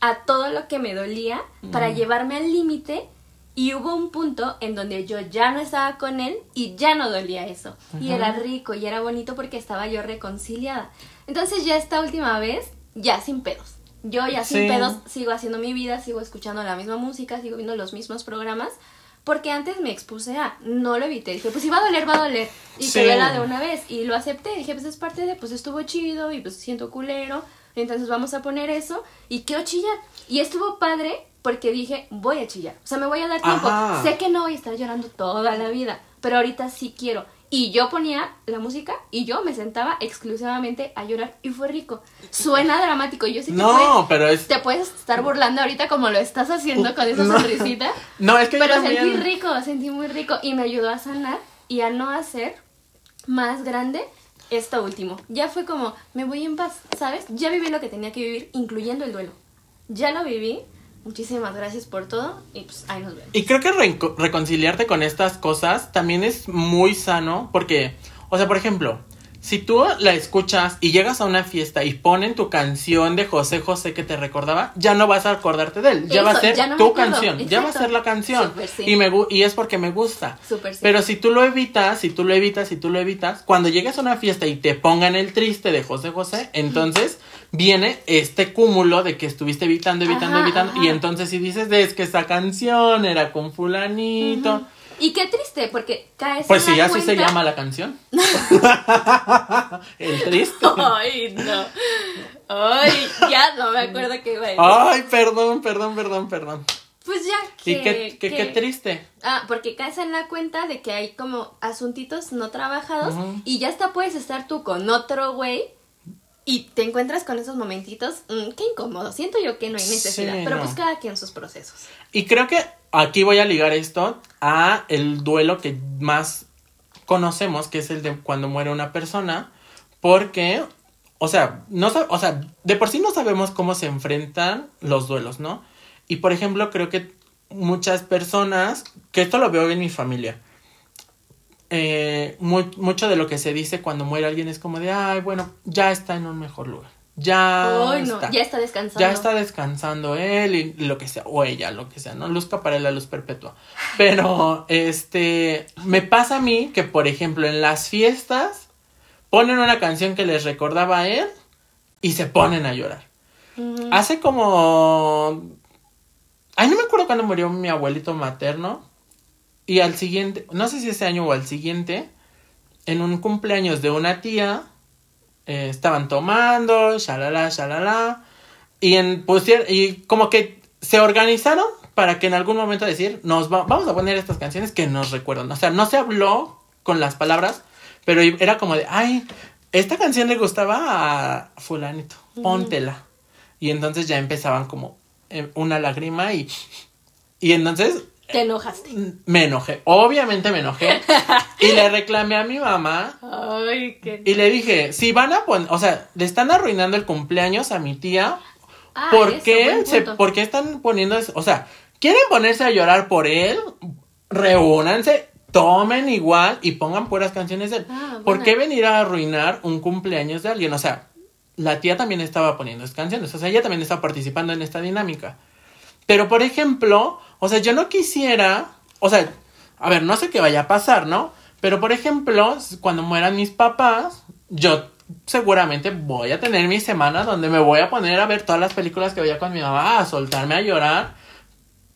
a todo lo que me dolía para llevarme al límite y hubo un punto en donde yo ya no estaba con él y ya no dolía eso. Y era rico y era bonito porque estaba yo reconciliada. Entonces ya esta última vez, ya sin pedos. Yo ya sin Sí. pedos sigo haciendo mi vida, sigo escuchando la misma música, sigo viendo los mismos programas. Porque antes me expuse a, no lo evité, dije, pues si va a doler, va a doler. Y Sí. se vela de una vez. Y lo acepté, dije, pues es parte de, pues estuvo chido y pues siento culero. Entonces vamos a poner eso y quiero chillar. Y estuvo padre porque dije, voy a chillar. O sea, me voy a dar tiempo. Ajá. Sé que no voy a estar llorando toda la vida, pero ahorita sí quiero. Y yo ponía la música y yo me sentaba exclusivamente a llorar y fue rico. Suena dramático. y Yo sí te No, pero es. te puedes estar burlando ahorita como lo estás haciendo con esa No. sonrisita. No, es que yo Pero también- sentí rico, sentí muy rico y me ayudó a sanar y a no hacer más grande esto último. Ya fue como, me voy en paz, ¿sabes? Ya viví lo que tenía que vivir, incluyendo el duelo. Ya lo viví. Muchísimas gracias por todo y pues ahí nos vemos. Y creo que reconciliarte con estas cosas también es muy sano porque, o sea, por ejemplo, si tú la escuchas y llegas a una fiesta y ponen tu canción de José José que te recordaba, ya no vas a acordarte de él, ya Eso, va a ser no tu canción, ya va a ser la canción sí. y me y es porque me gusta. Sí. Pero si tú lo evitas, si tú lo evitas, si tú lo evitas, cuando llegues a una fiesta y te pongan el triste de José José, entonces viene este cúmulo de que estuviste evitando, evitando, Ajá, evitando. ajá. Y entonces si dices, es que esa canción era con fulanito. Y qué triste, porque caes Pues en sí, la así se cuenta- llama la canción. el triste. Ay, no. Ay, ya no me acuerdo qué iba a decir. Ay, perdón, perdón, perdón, perdón. Pues ya que... Y qué, qué, qué triste. Ah, porque caes en la cuenta de que hay como asuntitos no trabajados y ya hasta puedes estar tú con otro güey y te encuentras con esos momentitos. mm, qué incómodo. Siento yo que no hay necesidad, Sí, pero no. pues cada quien sus procesos. Y creo que aquí voy a ligar esto a el duelo que más conocemos, que es el de cuando muere una persona, porque, o sea, no o sea, de por sí no sabemos cómo se enfrentan los duelos, ¿no? Y por ejemplo, creo que muchas personas, que esto lo veo en mi familia, eh, mu- mucho de lo que se dice cuando muere alguien es como de, ay, bueno, ya está en un mejor lugar. Ya no, está. ya está descansando. Ya está descansando él y lo que sea, o ella, lo que sea, ¿no? Luzca para él la luz perpetua. Pero, este, me pasa a mí que, por ejemplo, en las fiestas ponen una canción que les recordaba a él y se ponen a llorar. Hace como... Ay, no me acuerdo cuándo murió mi abuelito materno. Y al siguiente, no sé si ese año o al siguiente, en un cumpleaños de una tía, eh, estaban tomando, shalala, shalala. Y, en, pusier- y como que se organizaron para que en algún momento decir, nos va- vamos a poner estas canciones que nos recuerdan. O sea, no se habló con las palabras, pero era como de, ay, esta canción le gustaba a fulanito, póntela. Y entonces ya empezaban como eh, una lágrima y, y entonces Te enojaste. me enojé. Obviamente me enojé. y le reclamé a mi mamá Ay, qué... y le dije, si van a poner, o sea, le están arruinando el cumpleaños a mi tía, Ah, ¿por eso, qué? se. ¿Por qué están poniendo eso? O sea, ¿quieren ponerse a llorar por él? Reúnanse, tomen igual y pongan puras canciones de él. Ah, ¿Por qué venir a arruinar un cumpleaños de alguien? O sea, la tía también estaba poniendo esas canciones, o sea, ella también estaba participando en esta dinámica. Pero, por ejemplo, o sea, yo no quisiera, o sea, a ver, no sé qué vaya a pasar, ¿no? Pero, por ejemplo, cuando mueran mis papás, yo seguramente voy a tener mi semana donde me voy a poner a ver todas las películas que veía con mi mamá, a soltarme a llorar,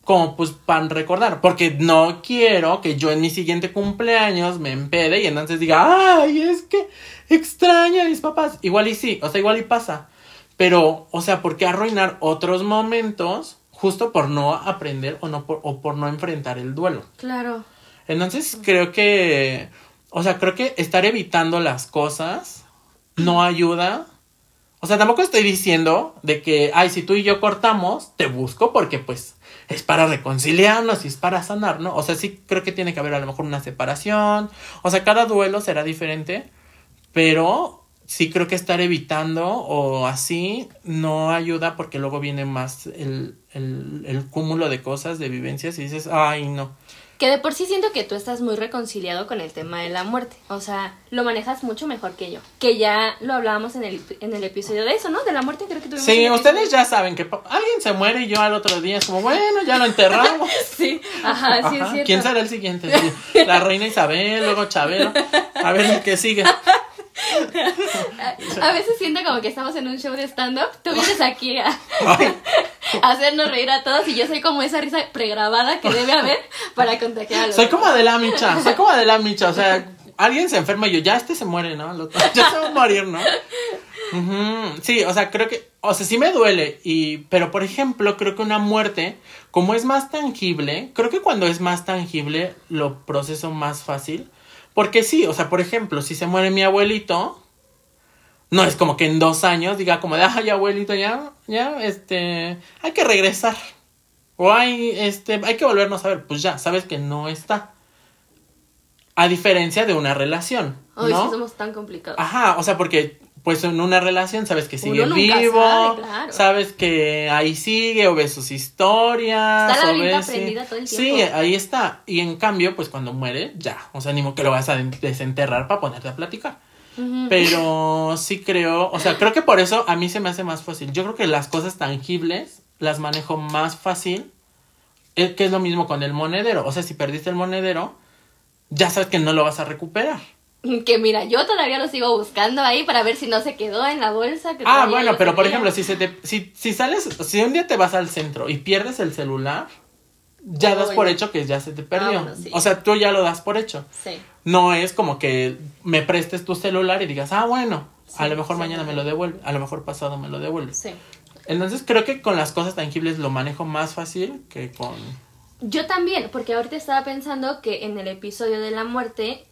como pues para recordar, porque no quiero que yo en mi siguiente cumpleaños me empede y entonces diga, ay, es que extraño a mis papás. Igual y sí, o sea, igual y pasa. Pero, o sea, ¿por qué arruinar otros momentos justo por no aprender o, no por, o por no enfrentar el duelo? no ayuda. O sea, tampoco estoy diciendo de que, ay, si tú y yo cortamos, te busco porque pues es para reconciliarnos y es para sanar, ¿no? O sea, sí creo que tiene que haber a lo mejor una separación. O sea, cada duelo será diferente, pero sí creo que estar evitando o así no ayuda porque luego viene más el, el, el cúmulo de cosas, de vivencias y dices, ay, no. Que de por sí siento que tú estás muy reconciliado con el tema de la muerte. O sea, lo manejas mucho mejor que yo. Que ya lo hablábamos en el, en el episodio de eso, ¿no? De la muerte creo que tuvimos. Sí, ustedes ya saben que alguien se muere y yo al otro día es como, bueno, ya lo enterramos. Sí, ajá, sí Ajá, es cierto. ¿Quién será el siguiente? La reina Isabel, luego Chabelo. A ver el que sigue. A veces siento como que estamos en un show de stand-up. Tú vienes aquí a, hacernos reír a todos y yo soy como esa risa pregrabada que debe haber para contagiar a los soy como de la micha, soy como de la micha, o sea, alguien se enferma y yo, ya este se muere, ¿no? Otro, ya se va a morir, ¿no? Sí, o sea, creo que, o sea, sí me duele, y, pero por ejemplo, creo que una muerte, como es más tangible, creo que cuando es más tangible lo proceso más fácil, porque sí, o sea, por ejemplo, si se muere mi abuelito, no es como que en dos años diga como de, ay, abuelito, ya, ya, este, hay que regresar. O hay, este, hay que volvernos a ver. Pues ya, sabes que no está. A diferencia de una relación, Hoy ¿no? sí somos tan complicados. Ajá, o sea, porque pues en una relación sabes que sigue vivo, sabe, claro. sabes que ahí sigue o ves sus historias, Está la o velita ves, sí. prendida todo el Sí, tiempo. ahí está. Y en cambio, pues cuando muere, ya, o sea, ni modo que lo vas a desenterrar para ponerte a platicar. Pero sí creo, o sea, creo que por eso a mí se me hace más fácil. Yo creo que las cosas tangibles las manejo más fácil, eh, que es lo mismo con el monedero. O sea, si perdiste el monedero, ya sabes que no lo vas a recuperar. Que mira, yo todavía lo sigo buscando ahí para ver si no se quedó en la bolsa. Que Ah, bueno, pero por ejemplo, si se te, si, si sales, si un día te vas al centro y pierdes el celular, ya Ah, das bueno. por hecho que ya se te perdió. bueno, sí. O sea, tú ya lo das por hecho. Sí. No es como que me prestes tu celular y digas, ah, bueno, a lo mejor mañana me lo devuelve, a lo mejor pasado me lo devuelve. Sí. Entonces creo que con las cosas tangibles lo manejo más fácil que con... Yo también, porque ahorita estaba pensando que en el episodio de la muerte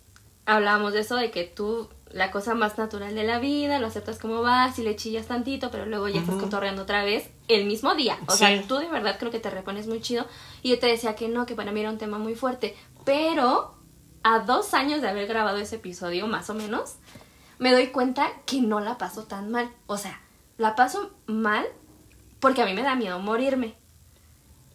hablábamos de eso, de que tú, la cosa más natural de la vida, lo aceptas como vas y le chillas tantito, pero luego ya estás Ujú. cotorreando otra vez el mismo día. O Sí. sea, tú de verdad creo que te repones muy chido. Y yo te decía que no, que para mí era un tema muy fuerte. Pero a dos años de haber grabado ese episodio, más o menos, me doy cuenta que no la paso tan mal. O sea, la paso mal porque a mí me da miedo morirme.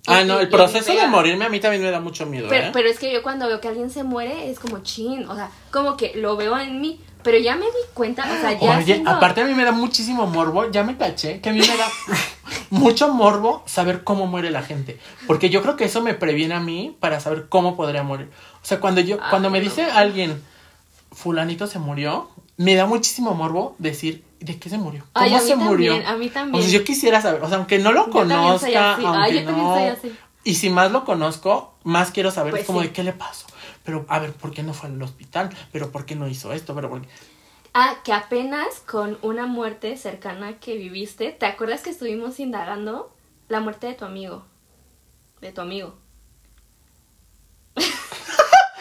Ah, no, el proceso de morirme a mí también me da mucho miedo, Pero, ¿eh? pero es que yo cuando veo que alguien se muere es como chin, o sea, como que lo veo en mí, pero ya me di cuenta, o sea, ya Oye, siendo- aparte a mí me da muchísimo morbo, ya me caché, que a mí me da mucho morbo saber cómo muere la gente, porque yo creo que eso me previene a mí para saber cómo podría morir. O sea, cuando yo, Ay, cuando me no. dice alguien, fulanito se murió, me da muchísimo morbo decir, ¿de qué se murió? ¿Cómo Ay, a mí se murió? a mí también. O sea, yo quisiera saber, o sea, aunque no lo Yo conozca, aunque Ay, yo también no... soy así. Y si más lo conozco, más quiero saber Pues es como sí. de qué le pasó. Pero, a ver, ¿por qué no fue al hospital? ¿Pero por qué no hizo esto? ¿Pero por qué? Ah, que apenas con una muerte cercana que viviste, ¿te acuerdas que estuvimos indagando la muerte de tu amigo? De tu amigo.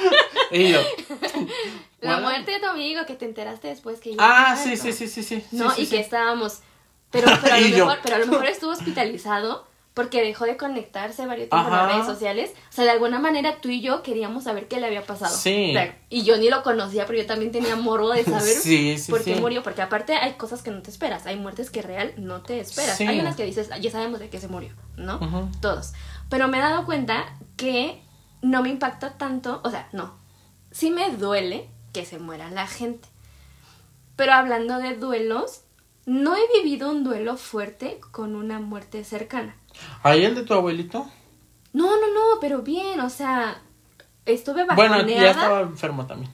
Y yo, La muerte de tu amigo que te enteraste después que ya Ah, sí, sí, sí, sí, sí. ¿no? sí, y sí, que sí. estábamos. Pero, pero, a lo yo. mejor, pero a lo mejor estuvo hospitalizado porque dejó de conectarse varios tiempo en Ajá. las redes sociales. O sea, de alguna manera tú y yo queríamos saber qué le había pasado. Sí. O sea, y yo ni lo conocía, pero yo también tenía morbo de saber Sí, sí, por qué murió. Porque aparte hay cosas que no te esperas. Hay muertes que real no te esperas. Sí. Hay unas que dices, "Ah, ya sabemos de qué se murió, ¿no? Todos. Pero me he dado cuenta que no me impacta tanto. O sea, no. Sí me duele que se muera la gente. Pero hablando de duelos, no he vivido un duelo fuerte con una muerte cercana. ¿Ahí el de tu abuelito? No, no, no, pero bien, o sea, estuve Bueno, bajoneada. ya estaba enfermo también.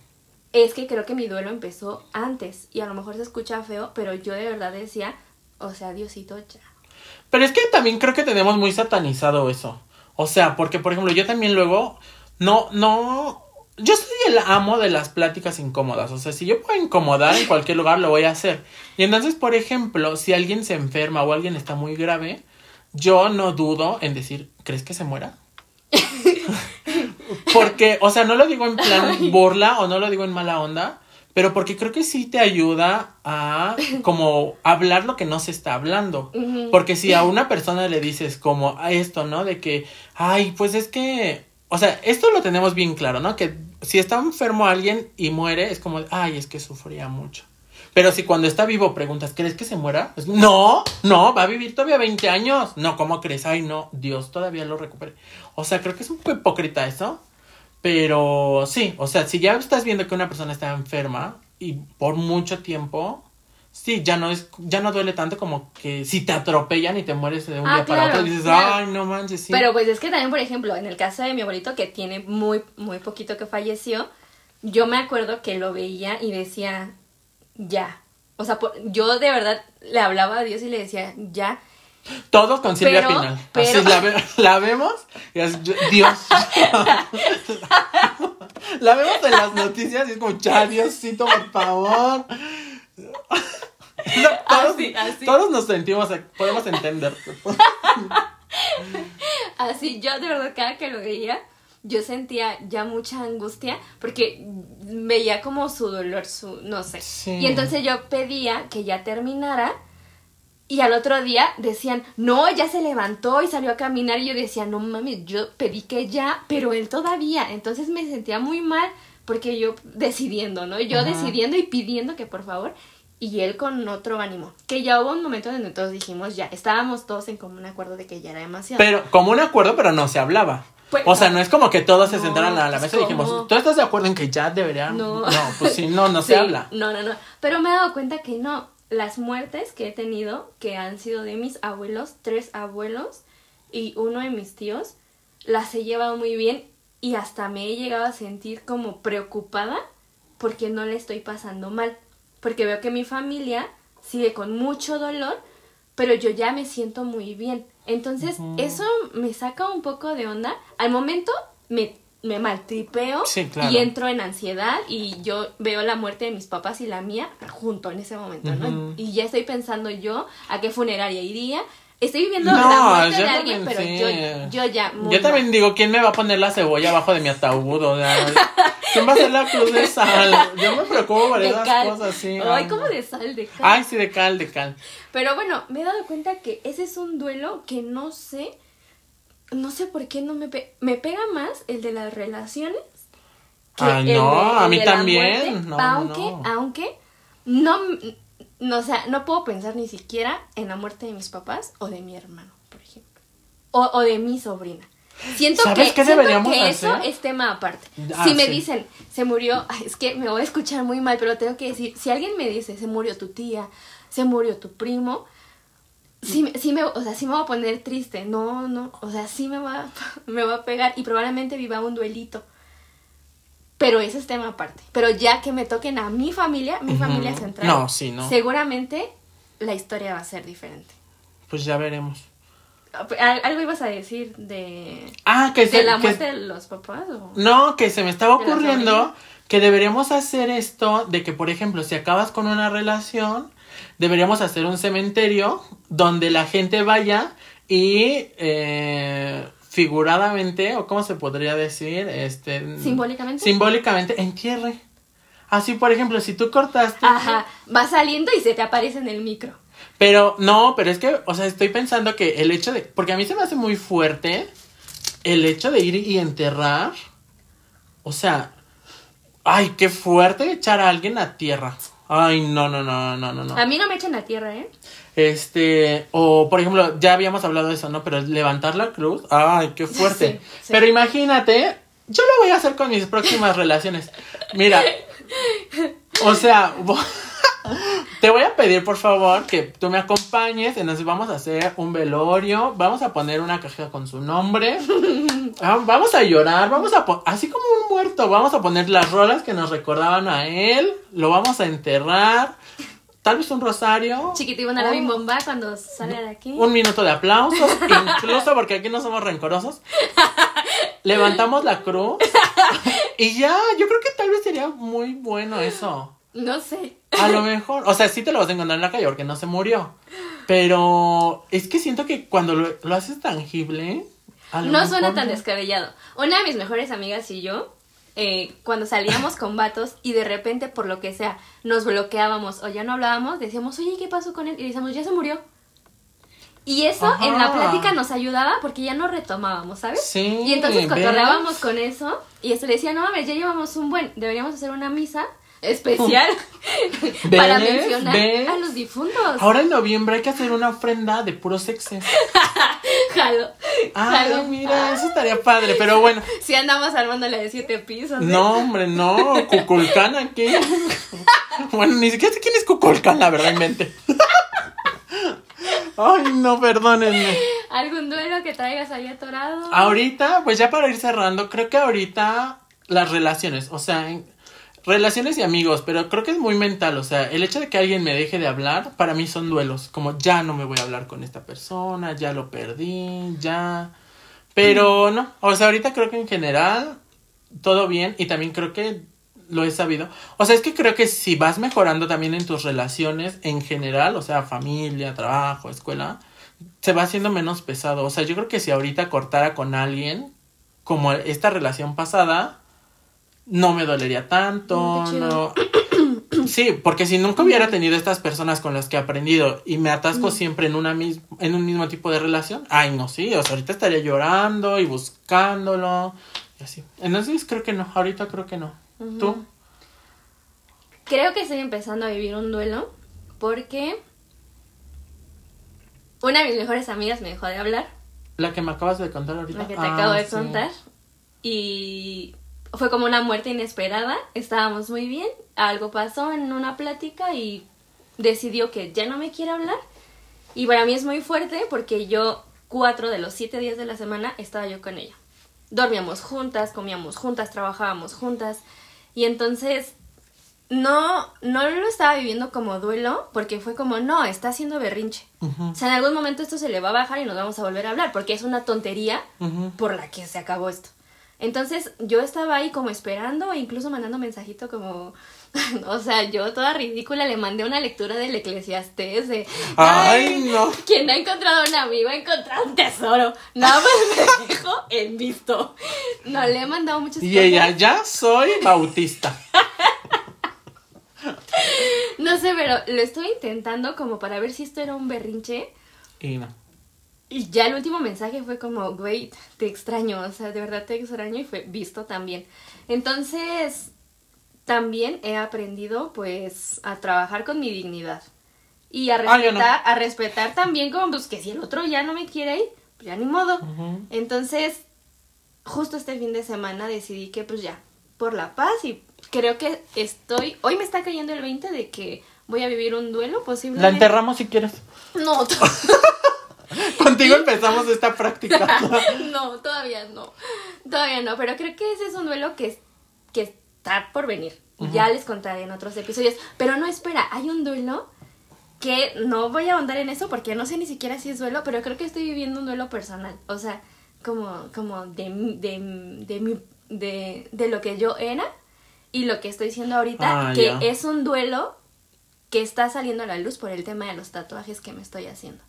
Es que creo que mi duelo empezó antes y a lo mejor se escucha feo, pero yo de verdad decía, o sea, Diosito ya. Pero es que también creo que tenemos muy satanizado eso. O sea, porque por ejemplo, yo también luego no no yo soy el amo de las pláticas incómodas, o sea, si yo puedo incomodar en cualquier lugar lo voy a hacer. Y entonces, por ejemplo, si alguien se enferma o alguien está muy grave, yo no dudo en decir, ¿crees que se muera? Porque, o sea, no lo digo en plan burla o no lo digo en mala onda, pero porque creo que sí te ayuda a como hablar lo que no se está hablando. Porque si a una persona le dices como a esto, ¿no? De que, ay, pues es que, o sea, esto lo tenemos bien claro, ¿no? Que si está enfermo alguien y muere, es como, ay, es que sufría mucho. Pero si cuando está vivo preguntas, ¿crees que se muera? No, no, va a vivir todavía 20 años. No, ¿cómo crees? Ay, no, Dios todavía lo recupere. O sea, creo que es un poco hipócrita eso. Pero sí, o sea, si ya estás viendo que una persona está enferma y por mucho tiempo, sí, ya no es, ya no duele tanto como que si te atropellan y te mueres de un Ah, día para otro y dices, claro. ay, no manches, sí. Pero pues es que también, por ejemplo, en el caso de mi abuelito, que tiene muy, muy poquito que falleció, yo me acuerdo que lo veía y decía, ya. O sea, por- yo de verdad le hablaba a Dios y le decía, ya. Todo con Silvia Pero- Pinal. pero- Así la, ve- la vemos y es, Dios. la vemos en las noticias y es como, ya, Diosito, por favor. No, todos, Así, así. todos nos sentimos, podemos entender. Así, yo de verdad cada que lo veía, yo sentía ya mucha angustia porque veía como su dolor, su, no sé. Sí. Y entonces yo pedía que ya terminara y al otro día decían, no, ya se levantó y salió a caminar y yo decía, no mames, yo pedí que ya, pero él todavía. Entonces me sentía muy mal porque yo decidiendo, ¿no? Yo Ajá. decidiendo y pidiendo que por favor. Y él con otro ánimo. Que ya hubo un momento donde todos dijimos ya, estábamos todos en común acuerdo de que ya era demasiado. Pero como un acuerdo, pero no se hablaba. Pues, o sea, no. no es como que todos se No, sentaran a la pues, mesa y dijimos. ¿tú estás de acuerdo en que ya deberían? No. pues sí, no, no se habla. No, no, no. Pero me he dado cuenta que no. Las muertes que he tenido, que han sido de mis abuelos, tres abuelos y uno de mis tíos, las he llevado muy bien y hasta me he llegado a sentir como preocupada porque no le estoy pasando mal. Porque veo que mi familia sigue con mucho dolor, pero yo ya me siento muy bien. Entonces, eso me saca un poco de onda. Al momento me, me maltripeo Sí, claro. y entro en ansiedad y yo veo la muerte de mis papás y la mía junto en ese momento. Y ya estoy pensando yo a qué funeraria iría. Estoy viviendo No, la muerte de alguien, pero sí. yo, yo ya... muy Yo también mal. digo, ¿quién me va a poner la cebolla abajo de mi ataúd? O sea, ¿quién va a hacer la cruz de sal? Yo me preocupo por esas cal. cosas, sí. Ay, como de sal, de cal. Ay, sí, de cal, de cal. Pero bueno, me he dado cuenta que ese es un duelo que no sé, no sé por qué no me pega, me pega más el de las relaciones. que Ay, el no, de- a mí de la también. muerte, No, aunque, no. aunque no, no, o sea, no puedo pensar ni siquiera en la muerte de mis papás o de mi hermano, por ejemplo, o, o de mi sobrina. Siento ¿Sabes que, qué siento deberíamos que eso hacer? es tema aparte. Ah, si me sí. dicen, se murió, es que me voy a escuchar muy mal, pero tengo que decir, si alguien me dice, se murió tu tía, se murió tu primo, sí, me- sí me, o sea, sí me voy a poner triste, no, no, o sea, sí me va, me va a pegar y probablemente viva un duelito. Pero ese es tema aparte. Pero ya que me toquen a mi familia, mi Ujú. familia central, No, sí, no. seguramente la historia va a ser diferente. Pues ya veremos. Al- ¿Algo ibas a decir de, Ah, que de se, la que- muerte de los papás? O? No, que se me estaba ¿De la ocurriendo que deberíamos hacer esto de que, por ejemplo, si acabas con una relación, deberíamos hacer un cementerio donde la gente vaya y eh, figuradamente, o cómo se podría decir, este... ¿Simbólicamente? Simbólicamente, entierre. Así, por ejemplo, si tú cortaste... Ajá, va saliendo y se te aparece en el micro. Pero no, pero es que, o sea, estoy pensando que el hecho de, porque a mí se me hace muy fuerte el hecho de ir y enterrar, o sea, ay, qué fuerte echar a alguien a tierra. Ay, no, no, no, no, no, no. A mí no me echan a tierra, ¿eh? Este, o por ejemplo, ya habíamos hablado de eso, ¿no? Pero levantar la cruz, ay, qué fuerte. Sí, sí. Pero imagínate, yo lo voy a hacer con mis próximas relaciones. Mira, o sea, te voy a pedir por favor que tú me acompañes, entonces vamos a hacer un velorio, vamos a poner una caja con su nombre, ah, vamos a llorar, vamos a así como un muerto, vamos a poner las rolas que nos recordaban a él, lo vamos a enterrar, tal vez un rosario. Chiquito iban a la Oh. bimbomba cuando sale de aquí. Un minuto de aplausos, incluso porque aquí no somos rencorosos. Levantamos la cruz y ya, yo creo que tal vez sería muy bueno eso. No sé. A lo mejor, o sea, sí te lo vas a encontrar en la calle porque no se murió. Pero es que siento que cuando lo, lo haces tangible, No suena tan descabellado. Una de mis mejores amigas y yo eh, cuando salíamos con vatos y de repente, por lo que sea, nos bloqueábamos o ya no hablábamos, decíamos, oye, ¿qué pasó con él? Y decíamos, ya se murió. Y eso Ajá. en la plática nos ayudaba porque ya no retomábamos, ¿sabes? Sí, Y entonces cotorreábamos con eso y esto le decía, no mames, ya llevamos un buen, deberíamos hacer una misa especial para mencionar ¿Ves? a los difuntos. Ahora en noviembre hay que hacer una ofrenda de puros exes. Jalo. Ay, Jalo. mira, eso estaría padre, pero bueno. Si andamos armando la de siete pisos. ¿eh? No, hombre, no, Cuculcán aquí. Bueno, ni siquiera sé quién es Cuculcán, la verdad, inventé. Ay, no, perdónenme. ¿Algún duelo que traigas ahí atorado? Ahorita, pues ya para ir cerrando, creo que ahorita las relaciones, o sea, en- relaciones y amigos, pero creo que es muy mental, o sea, el hecho de que alguien me deje de hablar, para mí son duelos, como ya no me voy a hablar con esta persona, ya lo perdí, ya... Pero no, o sea, ahorita creo que en general todo bien y también creo que lo he sabido. O sea, es que creo que si vas mejorando también en tus relaciones en general, o sea, familia, trabajo, escuela, se va haciendo menos pesado. O sea, yo creo que si ahorita cortara con alguien, como esta relación pasada, no me dolería tanto, no... Sí, porque si nunca hubiera tenido estas personas con las que he aprendido y me atasco Mm. siempre en una mis- en un mismo tipo de relación, ay no, sí, o sea, ahorita estaría llorando y buscándolo y así. Entonces creo que no, ahorita creo que no. ¿Tú? Creo que estoy empezando a vivir un duelo porque una de mis mejores amigas me dejó de hablar, La que me acabas de contar ahorita. la que te Ah, acabo de sí. contar, y fue como una muerte inesperada. Estábamos muy bien, algo pasó en una plática y decidió que ya no me quiere hablar. Y para mí es muy fuerte porque yo cuatro de los siete días de la semana estaba yo con ella. Dormíamos juntas, comíamos juntas, trabajábamos juntas. Y entonces no, no lo estaba viviendo como duelo porque fue como, no, está haciendo berrinche. O sea, en algún momento esto se le va a bajar y nos vamos a volver a hablar porque es una tontería por la que se acabó esto. Entonces yo estaba ahí como esperando e incluso mandando mensajito como, o sea, yo toda ridícula le mandé una lectura del Eclesiastés de, Ay, no. quien ha encontrado un amigo ha encontrado un tesoro. Nada más me dijo en visto. No, le he mandado muchas Y cosas. ella, ya soy bautista. No sé, pero lo estoy intentando como para ver si esto era un berrinche. Y no. Y ya el último mensaje fue como, güey, te extraño, o sea, de verdad te extraño y fue visto también. Entonces, también he aprendido pues a trabajar con mi dignidad. Y a Ah, no. respetar, a respetar también como pues que si el otro ya no me quiere ir, pues ya ni modo. Entonces, justo este fin de semana decidí que pues ya, por la paz y creo que estoy, hoy me está cayendo el 20 de que voy a vivir un duelo La posiblemente. enterramos si quieres. No, Contigo empezamos esta práctica. no, todavía no. Todavía no, pero creo que ese es un duelo que, que está por venir. Ya les contaré en otros episodios. Pero no, espera, hay un duelo que no voy a ahondar en eso porque no sé ni siquiera si es duelo, pero creo que estoy viviendo un duelo personal. O sea, como, como de, de, de, de, de lo que yo era y lo que estoy siendo ahorita, Ah, que es un duelo que está saliendo a la luz por el tema de los tatuajes que me estoy haciendo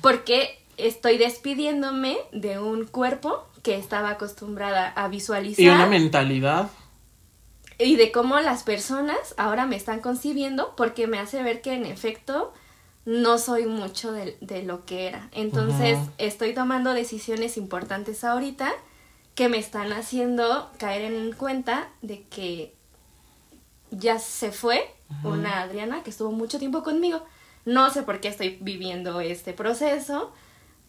Porque estoy despidiéndome de un cuerpo que estaba acostumbrada a visualizar Y una mentalidad. y de cómo las personas ahora me están concibiendo porque me hace ver que en efecto no soy mucho de, de lo que era. Entonces estoy tomando decisiones importantes ahorita que me están haciendo caer en cuenta de que ya se fue una Adriana que estuvo mucho tiempo conmigo. No sé por qué estoy viviendo este proceso,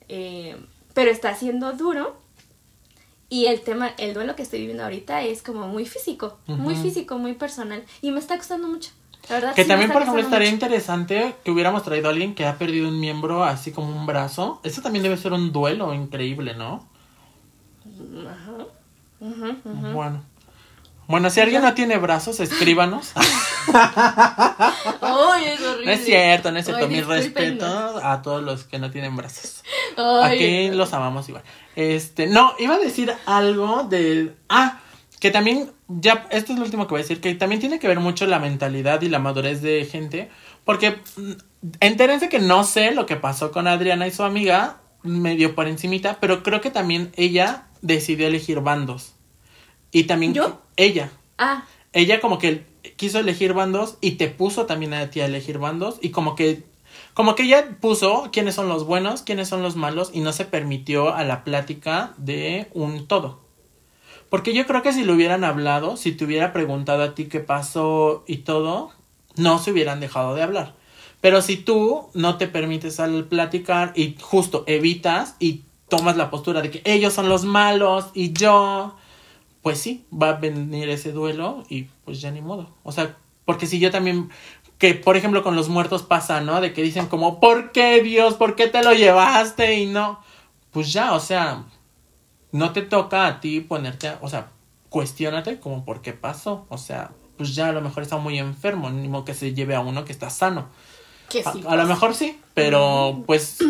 eh, pero está siendo duro. Y el tema, el duelo que estoy viviendo ahorita es como muy físico, muy físico, muy personal. Y me está costando mucho. La verdad, Que sí también, por ejemplo, estaría mucho. interesante que hubiéramos traído a alguien que ha perdido un miembro, así como un brazo. Eso también debe ser un duelo increíble, ¿no? Ajá. Ujú. Bueno. Bueno, si alguien no tiene brazos, escríbanos. Ay, es horrible. No es cierto, no es cierto. Ay, Mi discúlpenos. respeto a todos los que no tienen brazos. Ay, Aquí los amamos igual. Este, no, iba a decir algo de. Ah, que también, ya, esto es lo último que voy a decir, que también tiene que ver mucho la mentalidad y la madurez de gente. Porque mm, entérense que no sé lo que pasó con Adriana y su amiga, medio por encimita, pero creo que también ella decidió elegir bandos. Y también ¿Yo? ella. Ah, Ella como que quiso elegir bandos y te puso también a ti a elegir bandos y como que como que ella puso quiénes son los buenos, quiénes son los malos y no se permitió a la plática de un todo. Porque yo creo que si lo hubieran hablado, si te hubiera preguntado a ti qué pasó y todo, no se hubieran dejado de hablar. Pero si tú no te permites al platicar y justo evitas y tomas la postura de que ellos son los malos y yo, pues sí, va a venir ese duelo y pues ya ni modo. O sea, porque si yo también, que por ejemplo con los muertos pasa, ¿no? De que dicen como, ¿por qué Dios? ¿Por qué te lo llevaste? Y no, pues ya, o sea, no te toca a ti ponerte, a- o sea, cuestiónate como por qué pasó. O sea, pues ya a lo mejor está muy enfermo, ni modo que se lleve a uno que está sano. que A, sí. a lo mejor sí, pero pues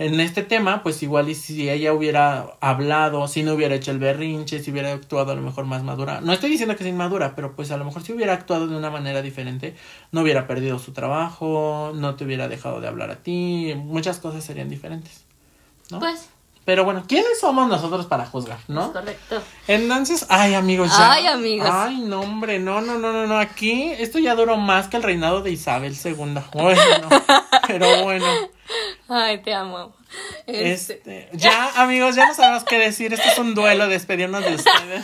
en este tema, pues igual y si ella hubiera hablado, si no hubiera hecho el berrinche, si hubiera actuado a lo mejor más madura. No estoy diciendo que sea inmadura, pero pues a lo mejor si hubiera actuado de una manera diferente, no hubiera perdido su trabajo, no te hubiera dejado de hablar a ti, muchas cosas serían diferentes. ¿no? Pues, Pero bueno, ¿quiénes somos nosotros para juzgar, no? es correcto. Entonces, ay amigos, ya. Ay, amigos. Ay, no, hombre, no, no, no, no, no. Aquí esto ya duró más que el reinado de Isabel II. Bueno, pero bueno. Ay, te amo. Este, Este, ya, amigos, ya no sabemos qué decir. Esto es un duelo, despedirnos de ustedes.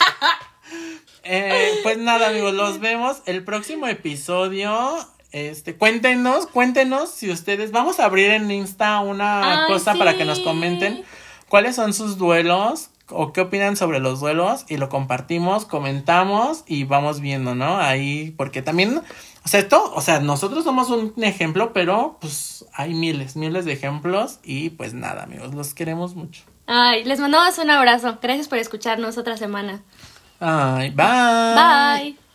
Eh, pues nada, amigos, los vemos el próximo episodio. Este, cuéntenos, cuéntenos si ustedes. Vamos a abrir en Insta una Ay, cosa para que nos comenten cuáles son sus duelos o qué opinan sobre los duelos y lo compartimos, comentamos y vamos viendo, ¿no? Ahí, porque también, o sea, esto, o sea, nosotros somos un ejemplo, pero pues hay miles, miles de ejemplos y pues nada, amigos, los queremos mucho. Ay, les mandamos un abrazo. Gracias por escucharnos otra semana. Ay, bye. Bye.